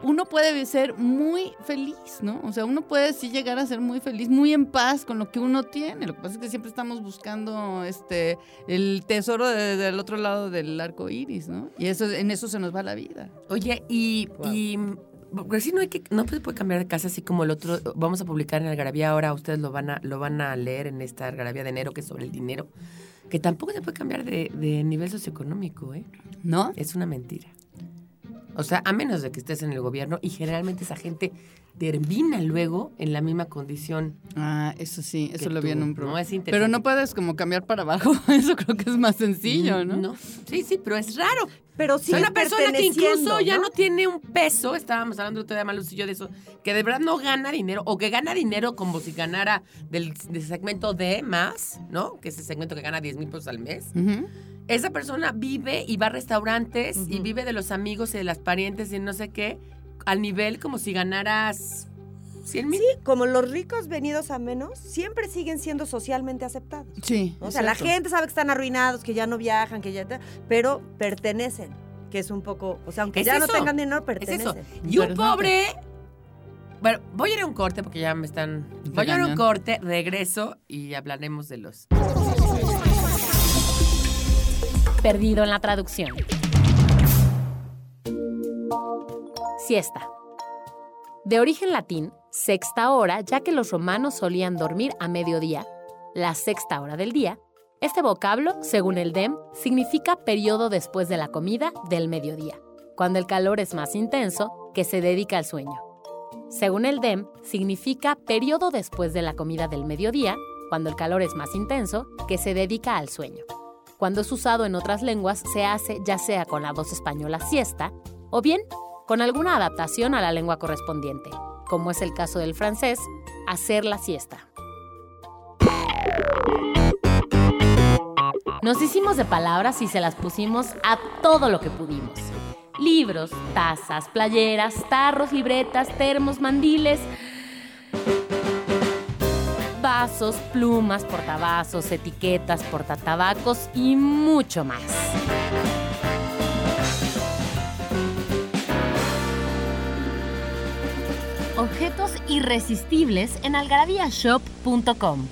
uno puede ser muy feliz, ¿no? O sea, uno puede sí llegar a ser muy feliz, muy en paz con lo que uno tiene. Lo que pasa es que siempre estamos buscando, este, el tesoro de- del otro lado del arco iris, ¿no? Y eso, en eso se nos va la vida. Oye, y, y porque si no hay que, no se puede cambiar de casa así como el otro, vamos a publicar en Algarabía ahora, ustedes lo van a, lo van a leer en esta Algarabía de enero que es sobre el dinero, que tampoco se puede cambiar de, de nivel socioeconómico, ¿eh? ¿No? Es una mentira. O sea, a menos de que estés en el gobierno y generalmente esa gente termina luego en la misma condición. Ah, eso sí, eso lo vi en un ¿no? programa. Es interesante. Pero no puedes como cambiar para abajo. Eso creo que es más sencillo, ¿no? Sí, sí, pero es raro. Pero sí una persona que incluso ya no tiene un peso, estábamos hablando otro día Maluz y yo de eso, que de verdad no gana dinero, o que gana dinero como si ganara del, del segmento D más, ¿no? Que es el segmento que gana 10 mil pesos al mes. Ujú. Esa persona vive y va a restaurantes y vive de los amigos y de las parientes y no sé qué, al nivel como si ganaras 100 mil. Sí, como los ricos venidos a menos, siempre siguen siendo socialmente aceptados. Sí. O sea, la gente sabe que están arruinados, que ya no viajan, que ya... pero pertenecen, que es un poco... O sea, aunque Es ya no tengan dinero, Es pertenecen. eso. Y un pobre. Bueno, voy a ir a un corte porque ya me están. Voy a ir a un corte, regreso y hablaremos de los. Perdido en la traducción. Siesta. De origen latín, sexta hora, ya que los romanos solían dormir a mediodía, la sexta hora del día, Este vocablo, según el DEM, significa periodo después de la comida del mediodía, cuando el calor es más intenso, que se dedica al sueño. Según el DEM, significa periodo después de la comida del mediodía, cuando el calor es más intenso, que se dedica al sueño. Cuando es usado en otras lenguas, se hace ya sea con la voz española siesta o bien con alguna adaptación a la lengua correspondiente, como es el caso del francés, hacer la siesta. Nos hicimos de palabras y se las pusimos a todo lo que pudimos. Libros, tazas, playeras, tarros, libretas, termos, mandiles, vasos, plumas, portavasos, etiquetas, portatabacos y mucho más. Objetos irresistibles en algarabíashop.com.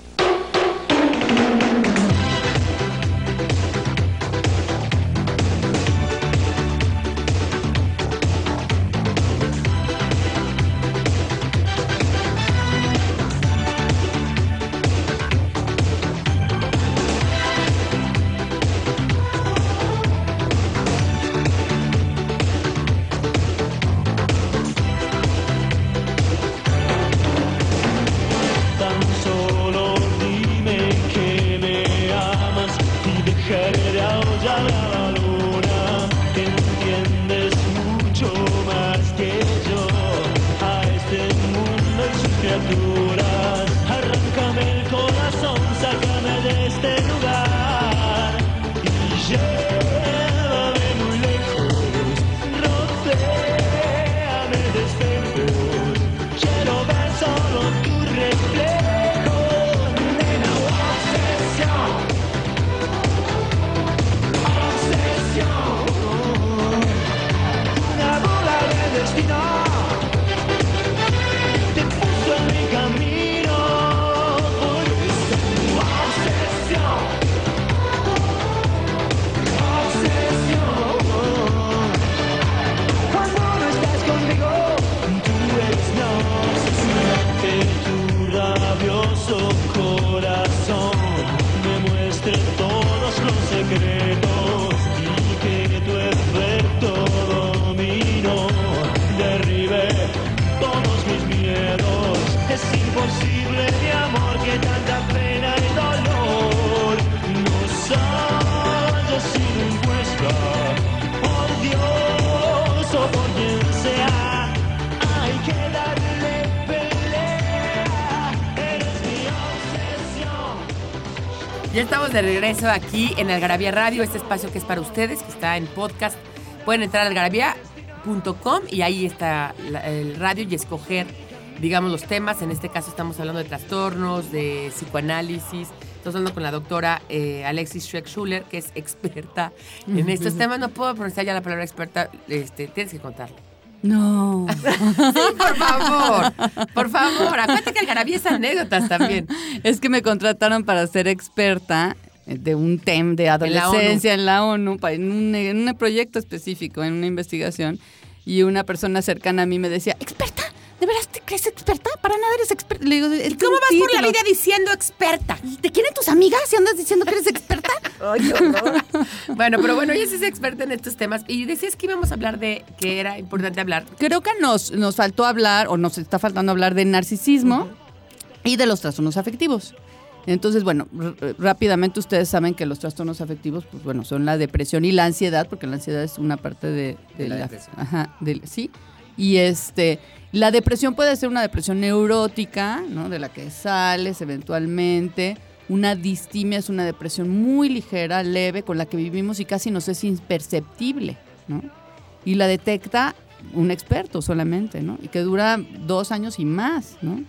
estamos de regreso aquí en Algarabía Radio, este espacio que es para ustedes, que está en podcast. Pueden entrar a algarabía.com y ahí está el radio y escoger, digamos, los temas. En este caso estamos hablando de trastornos, de psicoanálisis. Estamos hablando con la doctora eh, Alexis Schreck-Schuller, que es experta en estos temas. No puedo pronunciar ya la palabra experta, este, tienes que contarlo. No. Por favor, por favor. Acuérdate que Algarabía es anécdotas también. Es que me contrataron para ser experta de un tema de adolescencia en la ONU, en un, en un proyecto específico, en una investigación, y una persona cercana a mí me decía, experta, ¿de veras te crees experta? Para nada eres experta. Le digo, "Es ¿Cómo vas por la título". vida diciendo experta? ¿Te quieren tus amigas si andas diciendo que eres experta? Ay. Bueno, pero bueno, ella sí es experta en estos temas. Y decías que íbamos a hablar de que era importante hablar. Creo que nos, nos faltó hablar, o nos está faltando hablar de narcisismo y de los trastornos afectivos. Entonces, bueno, rápidamente ustedes saben que los trastornos afectivos, pues bueno, son la depresión y la ansiedad, porque la ansiedad es una parte de, de De la la, depresión. Ajá, sí. Y este, la depresión puede ser una depresión neurótica, ¿no? De la que sales eventualmente. Una distimia es una depresión muy ligera, leve, con la que vivimos y casi nos es imperceptible, ¿no? Y la detecta un experto solamente, ¿no? Y que dura dos años y más, ¿no?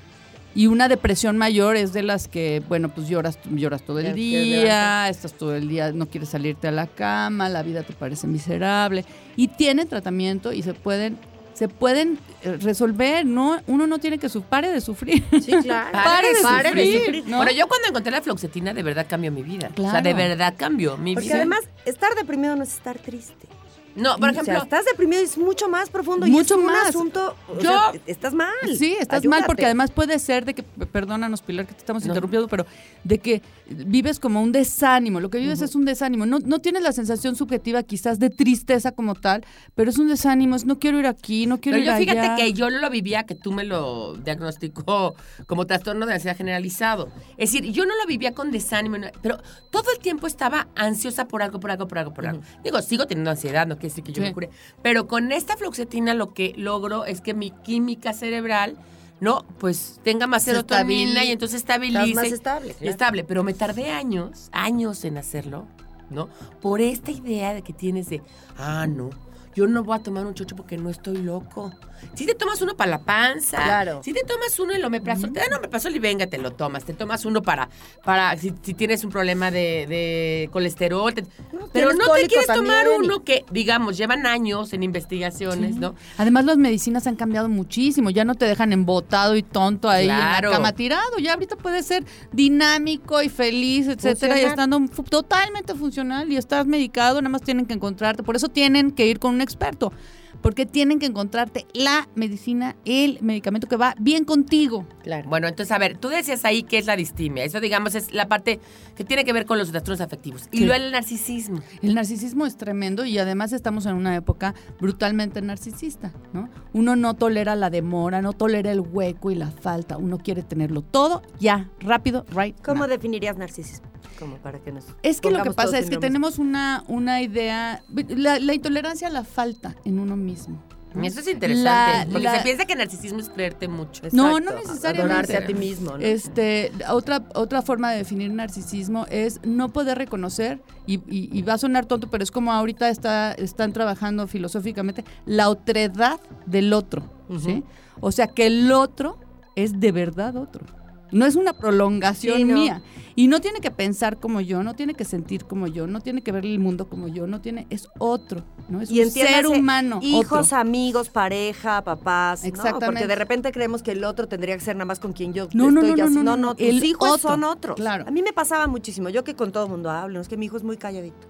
Y una depresión mayor es de las que, bueno, pues lloras, lloras todo el día, estás todo el día, no quieres salirte a la cama, la vida te parece miserable. Y tiene tratamiento y se pueden, se pueden eh, resolver, ¿no? Uno no tiene que su pare de sufrir. Sí, claro. Pare de Pare de sufrir. ¿no? Bueno, yo cuando encontré la fluoxetina, de verdad cambió mi vida. O sea, Claro. de verdad cambió mi Porque vida. además, estar deprimido no es estar triste. No, por O sea, ejemplo, estás deprimido y es mucho más profundo Mucho y es un más. asunto. o Yo- sea, estás mal. Sí, estás mal porque además puede ser de que, perdónanos Pilar que te estamos No. interrumpiendo, pero de que vives como un desánimo, lo que vives es un desánimo, no, no tienes la sensación subjetiva quizás de tristeza como tal, pero es un desánimo, es no quiero ir aquí, no quiero Pero yo ir fíjate allá. que yo lo vivía, que tú me lo diagnosticó como trastorno de ansiedad generalizado. Es decir, yo no lo vivía con desánimo, pero todo el tiempo estaba ansiosa por algo, por algo, por algo, por algo. Digo, sigo teniendo ansiedad, no que yo Sí. me cure. Pero con esta fluoxetina lo que logro es que mi química cerebral, ¿no? Pues tenga más Se serotonina y entonces estabilice. Estás más estable, claro. estable. Pero me tardé años, años en hacerlo, ¿no? Por esta idea de que tienes de, ah, no, yo no voy a tomar un chocho porque no estoy loco. Si te tomas uno para la panza, Claro. si te tomas uno el omeprazol, te dan omeprazol y venga, te lo tomas. Te tomas uno para, para si, si tienes un problema de, de colesterol. te- pero no te quieres tomar también y- uno que, digamos, llevan años en investigaciones, ¿no? Además las medicinas han cambiado muchísimo, ya no te dejan embotado y tonto ahí en Claro. la cama tirado, ya ahorita puedes ser dinámico y feliz, etcétera, y Funcional. estando totalmente funcional y estás medicado, nada más tienen que encontrarte, por eso tienen que ir con un experto, porque tienen que encontrarte la medicina, el medicamento que va bien contigo. Claro. Bueno, entonces, a ver, tú decías ahí que es la distimia. Eso, digamos, es la parte que tiene que ver con los trastornos afectivos. Y Sí. luego el narcisismo. El narcisismo es tremendo y además estamos en una época brutalmente narcisista, ¿no? Uno no tolera la demora, no tolera el hueco y la falta, uno quiere tenerlo todo ya, rápido, right. ¿Cómo now. definirías narcisismo? Como para que nos Es que lo que pasa es que tenemos una, una idea, la, la intolerancia a la falta en uno mismo. Eso es interesante. La- porque la- se piensa que narcisismo es creerte mucho. No, Exacto, no necesariamente. Adorarte a ti mismo, ¿no? Este, otra, otra forma de definir narcisismo es no poder reconocer, y, y- y va a sonar tonto, pero es como ahorita está, están trabajando filosóficamente, la otredad del otro. ¿sí? O sea, que el otro es de verdad otro. No es una prolongación Sí, no. mía. Y no tiene que pensar como yo, no tiene que sentir como yo, no tiene que ver el mundo como yo, no tiene, es otro, ¿no? Es y un ser humano. Hijos, otro. amigos, pareja, papás. ¿no? Exactamente. Porque de repente creemos que el otro tendría que ser nada más con quien yo No, estoy no, así. no, No, no, no, tus El hijos otro. son otros. Claro. A mí me pasaba muchísimo. Yo que con todo el mundo hablo, es que mi hijo es muy calladito.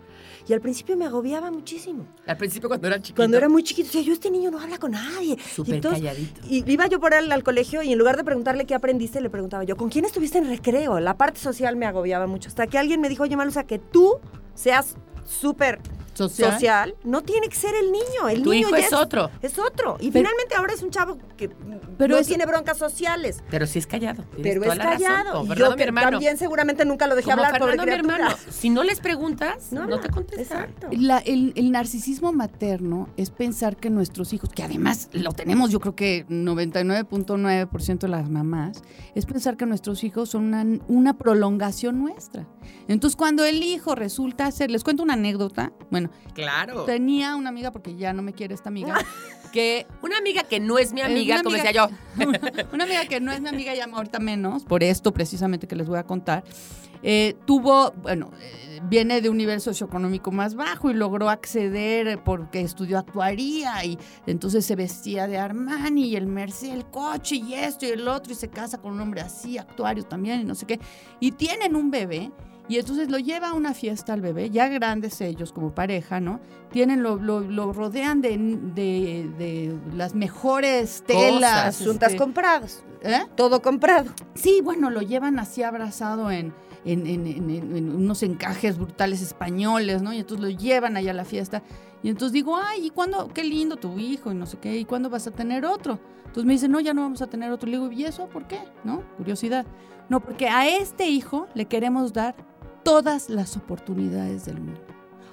Y al principio me agobiaba muchísimo. Al principio, cuando era chiquito. Cuando era muy chiquito, decía, yo este niño no habla con nadie. Súper calladito. Y iba yo por él al colegio y en lugar de preguntarle qué aprendiste, le preguntaba yo, ¿con quién estuviste en recreo? La parte social me agobiaba mucho. Hasta que alguien me dijo, oye, Malusa, que tú seas súper Social. social. no tiene que ser el niño. El Tu niño hijo ya es otro. Es otro. Y Pero- finalmente ahora es un chavo que Pero no es- tiene broncas sociales. Pero sí es callado. Pero es la razón, callado. como y yo mi hermano. también seguramente nunca lo dejé Como hablar, pobre Fernando, mi criatura. hermano. Si no les preguntas, no, te contestan. Exacto. La- el, el narcisismo materno es pensar que nuestros hijos, que además lo tenemos yo creo que 99.9% de las mamás, es pensar que nuestros hijos son una, una prolongación nuestra. Entonces cuando el hijo resulta ser, les cuento una anécdota, bueno, Claro. tenía una amiga, porque ya no me quiere esta amiga, que... Una amiga que no es mi amiga, como amiga- decía yo. una amiga que no es mi amiga ya ahorita menos, por esto precisamente que les voy a contar, eh, tuvo, bueno, eh, viene de un nivel socioeconómico más bajo y logró acceder porque estudió actuaría y entonces se vestía de Armani y el Mercedes, el coche y esto y el otro y se casa con un hombre así, actuario también y no sé qué. Y tienen un bebé. Y entonces lo lleva a una fiesta al bebé, ya grandes ellos como pareja, ¿no? Tienen, lo, lo, lo rodean de, de- de las mejores telas. Asuntas este, comprados. ¿eh? Todo comprado. Sí, bueno, lo llevan así abrazado en, en, en- en- en- en unos encajes brutales españoles, ¿no? Y entonces lo llevan allá a la fiesta. Y entonces digo, ay, ¿y cuándo? Qué lindo tu hijo y no sé qué, ¿y cuándo vas a tener otro? Entonces me dice, no, ya no vamos a tener otro. Le digo, ¿y eso por qué? ¿No? Curiosidad. No, porque a este hijo le queremos dar todas las oportunidades del mundo.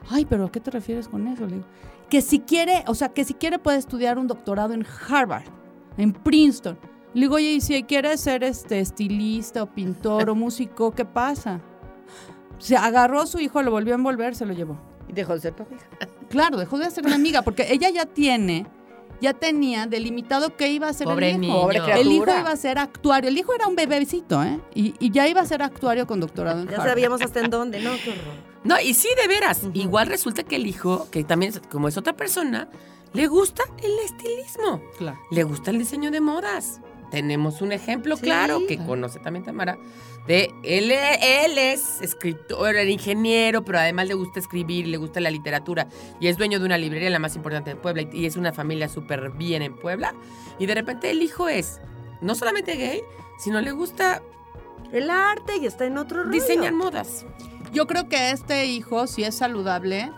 Ay, pero ¿a qué te refieres con eso? Le digo, que si quiere, o sea, que si quiere puede estudiar un doctorado en Harvard, en Princeton. Le digo, oye, y si quiere ser este estilista o pintor o músico, ¿qué pasa? Se agarró a su hijo, lo volvió a envolver, se lo llevó. Y dejó de ser tu amiga. Claro, dejó de ser una amiga, porque ella ya tiene, ya tenía delimitado que iba a ser Pobre el hijo. Pobre El hijo iba a ser actuario. El hijo era un bebecito, ¿eh? Y, y ya iba a ser actuario con doctorado en Ya Harvard. sabíamos hasta en dónde, ¿no? Qué horror. No, y sí, de veras. Igual resulta que el hijo, que también es- como es otra persona, le gusta el estilismo. Claro. Le gusta el diseño de modas. Tenemos un ejemplo claro que conoce también Tamara. De él, él es escritor, era ingeniero, pero además le gusta escribir, le gusta la literatura y es dueño de una librería la más importante de Puebla y, es una familia súper bien en Puebla. Y de repente el hijo es no solamente gay, sino le gusta El arte y está en otro rollo. diseñar modas. Yo creo que este hijo, si es saludable,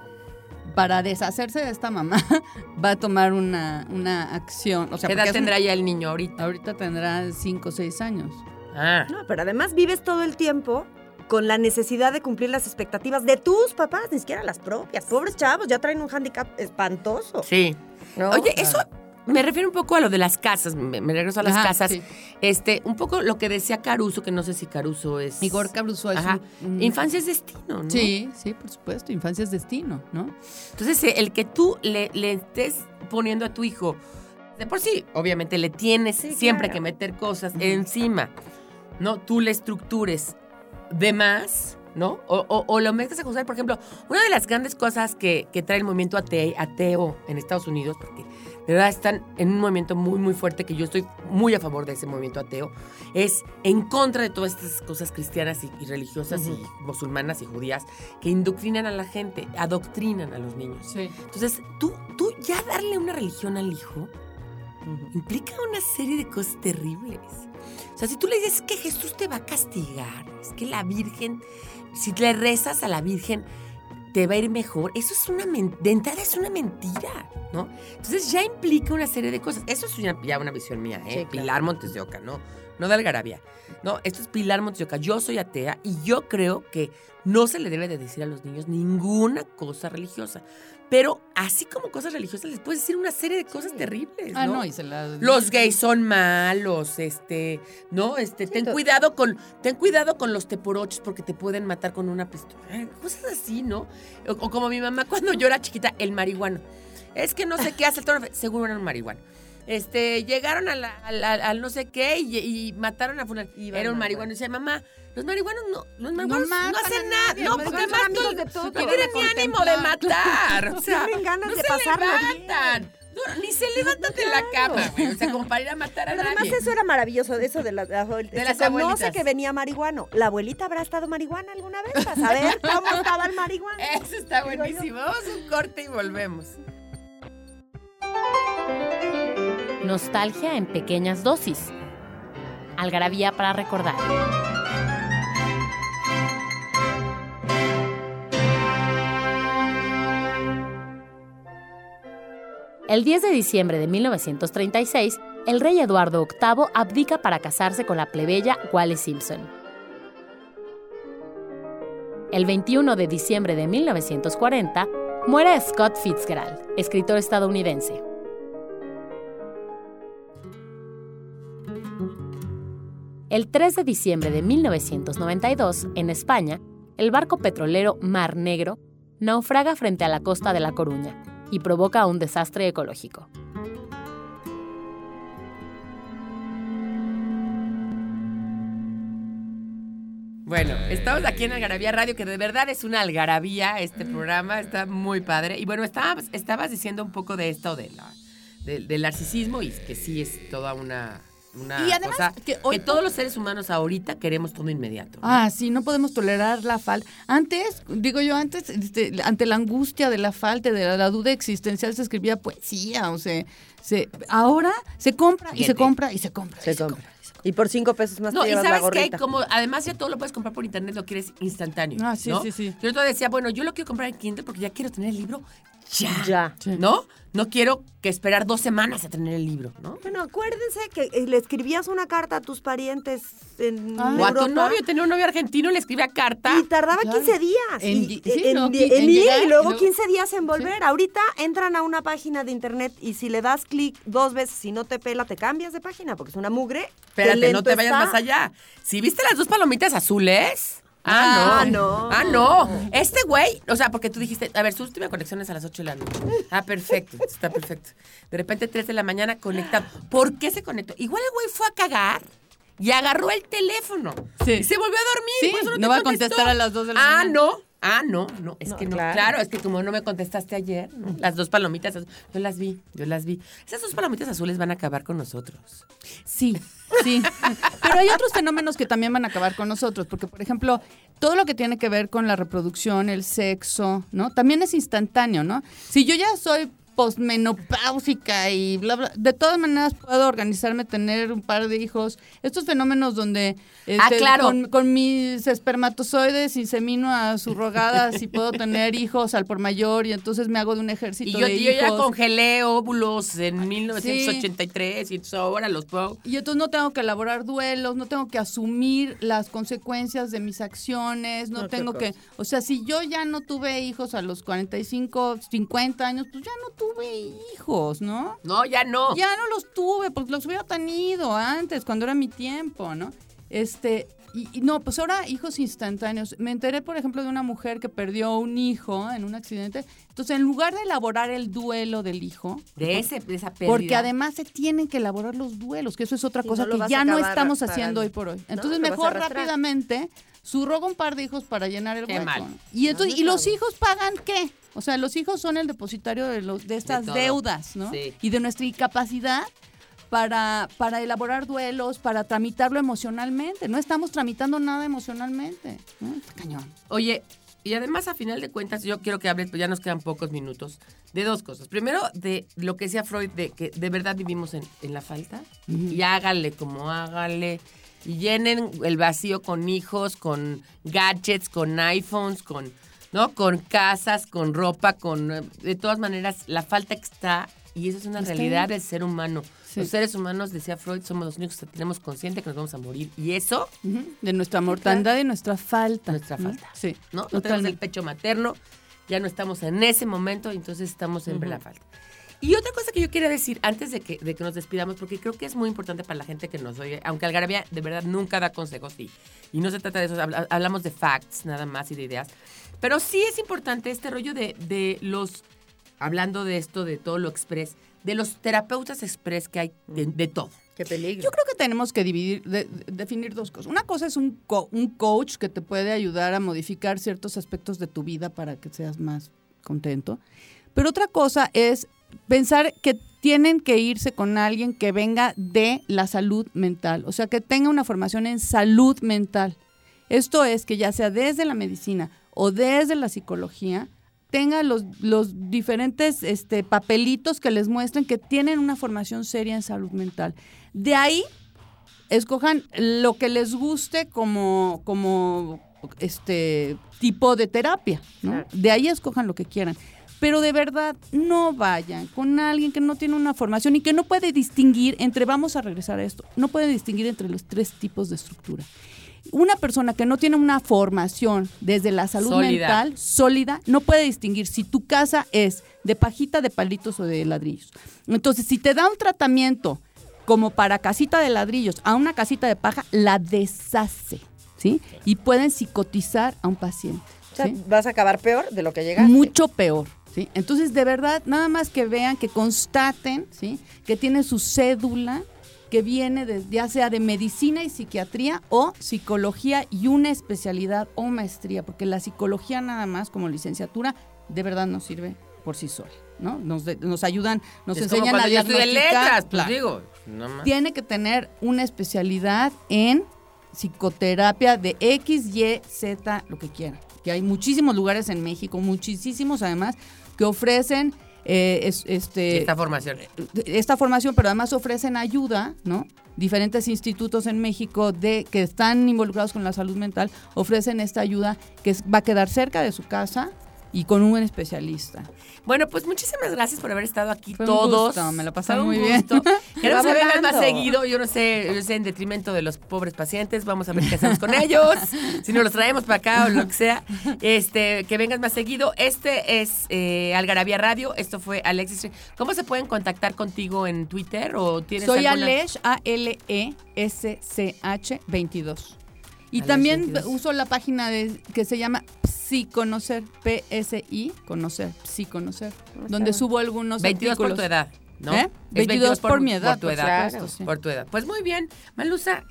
para deshacerse de esta mamá, va a tomar una, una acción. O sea, ¿Qué edad un- tendrá ya el niño ahorita? Ahorita tendrá 5 o 6 años. Ah, No, pero además vives todo el tiempo con la necesidad de cumplir las expectativas de tus papás, ni siquiera las propias. Pobres chavos, ya traen un hándicap espantoso. sí. ¿no? Oye, eso me refiero un poco a lo de las casas, me, me regreso a las Ajá, casas. sí. Este, un poco lo que decía Caruso, que no sé si Caruso es. Igor Caruso es Ajá. un- un- Infancia es destino, ¿no? Sí, sí, por supuesto. Infancia es destino, ¿no? Entonces, eh, el que tú le, le estés poniendo a tu hijo, de por sí, obviamente le tienes Sí, siempre claro. que meter cosas encima, ¿no? Tú le estructures de más, ¿no? O, o- o lo metes a juzgar, por ejemplo, una de las grandes cosas que, que trae el movimiento ate- ateo en Estados Unidos, porque de verdad están en un movimiento muy, muy fuerte, que yo estoy muy a favor de ese movimiento ateo, es en contra de todas estas cosas cristianas y, y religiosas y musulmanas y judías que indoctrinan a la gente, adoctrinan a los niños. Sí. Entonces, tú, tú ya darle una religión al hijo implica una serie de cosas terribles. O sea, si tú le dices que Jesús te va a castigar, es que la Virgen, si le rezas a la Virgen, te va a ir mejor, eso es una de entrada es una mentira, ¿no? Entonces ya implica una serie de cosas. Eso es una- ya una visión mía, ¿eh? Sí, claro. Pilar Montes de Oca, ¿no? No de Algarabía. No, esto es Pilar Montes de Oca. Yo soy atea y yo creo que no se le debe de decir a los niños ninguna cosa religiosa. Pero así como cosas religiosas, les puedes decir una serie de cosas terribles, Ah, ¿no? y se la... Los gays son malos, este, ¿no? Este, ten cuidado con, ten cuidado con los teporochos porque te pueden matar con una pistola. Eh, Cosas así, ¿no? O, o como mi mamá cuando yo era chiquita, el marihuano. Es que no sé qué hace el toro, seguro era un marihuano. Este, llegaron al, al- al no sé qué y, y mataron a fulano. Era un marihuano. marihuano. Y dice, mamá, los marihuanos no, los marihuanos no, hacen nada. nadie, No, porque además no, amigos de todos, no tienen ni ánimo de matar. O sea, Tienen ganas no de se pasarlo bien. levantan. No, ni se levantan de la cama, güey. O sea, como para ir a matar a Pero además eso era maravilloso, de eso de, las- de, De las se conoce abuelitas. que venía marihuano. ¿La abuelita habrá estado marihuana alguna vez? Para saber cómo estaba el marihuano. Eso está buenísimo. Vamos a un corte y volvemos. Nostalgia en pequeñas dosis. Algarabía para recordar. El 10 de diciembre de 1936, el rey Eduardo VIII abdica para casarse con la plebeya Wallis Simpson. El 21 de diciembre de 1940, muere Scott Fitzgerald, escritor estadounidense. El 3 de diciembre de 1992, en España, el barco petrolero Mar Negro naufraga frente a la costa de La Coruña y provoca un desastre ecológico. Bueno, estamos aquí en Algarabía Radio, que de verdad es una algarabía este programa, está muy padre. Y bueno, estabas, estabas diciendo un poco de esto de la, del narcisismo y que sí es toda una, una Y además cosa que todos los seres humanos ahorita queremos todo inmediato. ¿no? Ah, sí, no podemos tolerar la falta. Antes, digo yo, antes, este, ante la angustia de la falta, de la, la duda existencial, se escribía poesía, o sea, se, ahora se compra y se compra y se compra. y Se compra. Y por cinco pesos más No, te y la sabes que como además ya todo lo puedes comprar por internet, lo quieres instantáneo. Ah, sí, ¿no? sí, sí. Yo otro decía, bueno, yo lo quiero comprar en Kindle porque ya quiero tener el libro ya. Ya. ¿No? No quiero que esperar dos semanas a tener el libro, ¿no? Bueno, acuérdense que eh, le escribías una carta a tus parientes en Ah. O a tu Europa novio, tenía un novio argentino, le escribía carta. y tardaba Claro. 15 días. En y- sí, en, no, en en ir llegar y y luego luego- 15 días en volver. Ahorita entran a una página de internet y si le das clic dos veces y no te pela, te cambias de página porque es una mugre. Espérate, no te vayas está. más allá. ¿Si viste las dos palomitas azules? Ah, Ah, no. no. Ah, no. Este güey, o sea, porque tú dijiste, a ver, su última conexión es a las 8 de la noche. Ah, perfecto, está perfecto. De repente, 3 de la mañana conectado. ¿Por qué se conectó? Igual el güey fue a cagar y agarró el teléfono. Sí. Y se volvió a dormir. Sí, por eso no te va a contestar a las dos de la ah, mañana. no. Ah, no, no, es No, que no. claro. Claro. es que como no me contestaste ayer, ¿no? las dos palomitas, yo las vi, yo las vi. Esas dos palomitas azules van a acabar con nosotros. Sí, sí. Pero hay otros fenómenos que también van a acabar con nosotros, porque por ejemplo, todo lo que tiene que ver con la reproducción, el sexo, ¿no? También es instantáneo, ¿no? Si yo ya soy posmenopáusica y bla, bla, de todas maneras puedo organizarme, tener un par de hijos. Estos fenómenos donde Ah, este, claro. con, con mis espermatozoides insemino a subrogadas y puedo tener hijos al por mayor y entonces me hago de un ejército Y yo, de yo ya congelé óvulos en 1983 y entonces ahora los puedo... Y entonces no tengo que elaborar duelos, no tengo que asumir las consecuencias de mis acciones, no, No, tengo que, o sea, si yo ya no tuve hijos a los 45, 50 años, pues ya no tuve hijos, ¿no? No, ya no. Ya no los tuve, pues los hubiera tenido antes, cuando era mi tiempo, ¿no? Este, y, y no, pues ahora hijos instantáneos. Me enteré, por ejemplo, de una mujer que perdió un hijo en un accidente. Entonces, en lugar de elaborar el duelo del hijo, De, ese, de esa pérdida. porque además se tienen que elaborar los duelos, que eso es otra Sí, cosa no que ya no estamos haciendo hoy por hoy. Entonces mejor rápidamente subroga un par de hijos para llenar el Qué hueco. mal. Y entonces No, y no los hijos pagan qué? O sea, los hijos son el depositario de los de estas deudas, ¿no? Sí. Y de nuestra incapacidad para, para elaborar duelos, para tramitarlo emocionalmente. No estamos tramitando nada emocionalmente. cañón. Oye, y además a final de cuentas yo quiero que hables, pues ya nos quedan pocos minutos, de dos cosas. Primero, de lo que decía Freud, de que de verdad vivimos en, en la falta. Y hágale como hágale. Y llenen el vacío con hijos, con gadgets, con iPhones, con, ¿no? con casas, con ropa, con... eh, De todas maneras, la falta está, y eso es una Está realidad del ser humano. Sí. Los seres humanos, decía Freud, somos los únicos que tenemos consciente que nos vamos a morir. Y eso. De nuestra mortandad y nuestra falta. Nuestra ¿no? falta. Sí, ¿no? No tenemos el pecho materno, ya no estamos en ese momento, entonces estamos siempre en la falta. Y otra cosa que yo quería decir antes de que, de que nos despidamos, porque creo que es muy importante para la gente que nos oye, aunque Algarabía de verdad nunca da consejos y, y no se trata de eso, habla- hablamos de facts nada más y de ideas, pero sí es importante este rollo de, de los, hablando de esto, de todo lo express, de los terapeutas express que hay de, de todo. Qué peligro. Yo creo que tenemos que dividir, de- de- definir dos cosas. Una cosa es un, co- un coach que te puede ayudar a modificar ciertos aspectos de tu vida para que seas más contento. Pero otra cosa es pensar que tienen que irse con alguien que venga de la salud mental, o sea, que tenga una formación en salud mental. Esto es que ya sea desde la medicina o desde la psicología, tenga los, los diferentes este, papelitos que les muestren que tienen una formación seria en salud mental. De ahí, escojan lo que les guste como, como este tipo de terapia. De ahí escojan lo que quieran. Pero de verdad, no vayan con alguien que no tiene una formación y que no puede distinguir entre, vamos a regresar a esto, no puede distinguir entre los tres tipos de estructura. Una persona que no tiene una formación desde la salud Sólida. mental sólida no puede distinguir si tu casa es de pajita, de palitos o de ladrillos. Entonces, si te da un tratamiento como para casita de ladrillos a una casita de paja, la deshace, ¿sí? Y pueden psicotizar a un paciente. O sea, ¿sí? vas a acabar peor de lo que llegaste. Mucho peor. ¿Sí? Entonces, de verdad, nada más que vean, que constaten ¿sí? que tiene su cédula, que viene de, ya sea de medicina y psiquiatría o psicología y una especialidad o maestría, porque la psicología nada más como licenciatura de verdad no sirve por sí sola. ¿no? Nos, de- nos ayudan, nos es como enseñan a yo letras, pues digo, no más. tiene que tener una especialidad en psicoterapia de X, Y, Z, lo que quieran. Que hay muchísimos lugares en México, muchísimos además, que ofrecen eh, es- este, Esta formación. esta formación, pero además ofrecen ayuda, ¿no? Diferentes institutos en México de que están involucrados con la salud mental ofrecen esta ayuda que va a quedar cerca de su casa y con un buen especialista. Bueno, pues muchísimas gracias por haber estado aquí Fue un todos. gusto, me la pasé muy bien. Queremos que vengan más seguido. Yo no sé, yo sé, en detrimento de los pobres pacientes. Vamos a ver qué hacemos con ellos. Si nos los traemos para acá o lo que sea. Este, que vengan más seguido. Este es eh, Algarabía Radio. Esto fue Alexis. ¿Cómo se pueden contactar contigo en Twitter o tienes Soy alguna- Alesh, A-L-E-S-C-H 22. Y Alesh también 22. uso la página de, que se llama Psiconocer, P-S-I, conocer, Psiconocer, donde subo algunos 22 por artículos. tu edad, ¿no? ¿Eh? Es 22 por mi edad, Por tu por edad. sí. Por tu edad. Pues muy bien. Malusa,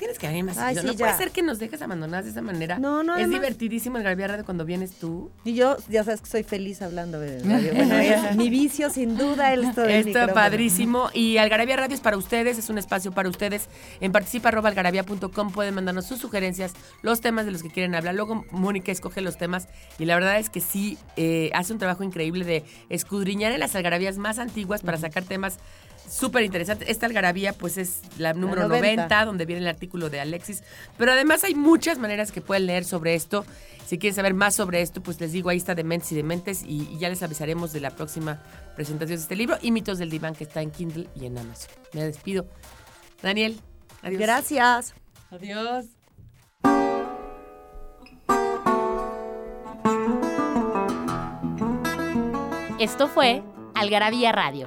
Tienes que venir más Ay, seguido. sí, no puede ya. ser que nos dejes abandonadas de esa manera. No, no, Es además- divertidísimo el Garabía Radio cuando vienes tú. Y yo, ya sabes que soy feliz hablando de radio. Bueno, es mi vicio, sin duda, el esto Está micrófono. padrísimo. Y Algarabía Radio es para ustedes, es un espacio para ustedes. En participa.algarabía.com pueden mandarnos sus sugerencias, los temas de los que quieren hablar. Luego Mónica escoge los temas y la verdad es que sí eh, hace un trabajo increíble de escudriñar en las algarabías más antiguas para sacar temas súper interesantes. Esta algarabía pues es la número 90. 90, donde viene el artículo de Alexis. Pero además hay muchas maneras que pueden leer sobre esto. Si quieren saber más sobre esto, pues les digo, ahí está Dementes y Dementes y, y ya les avisaremos de la próxima presentación de este libro y Mitos del Diván que está en Kindle y en Amazon. Me despido. Daniel, adiós. Gracias. Adiós. Esto fue Algarabía Radio.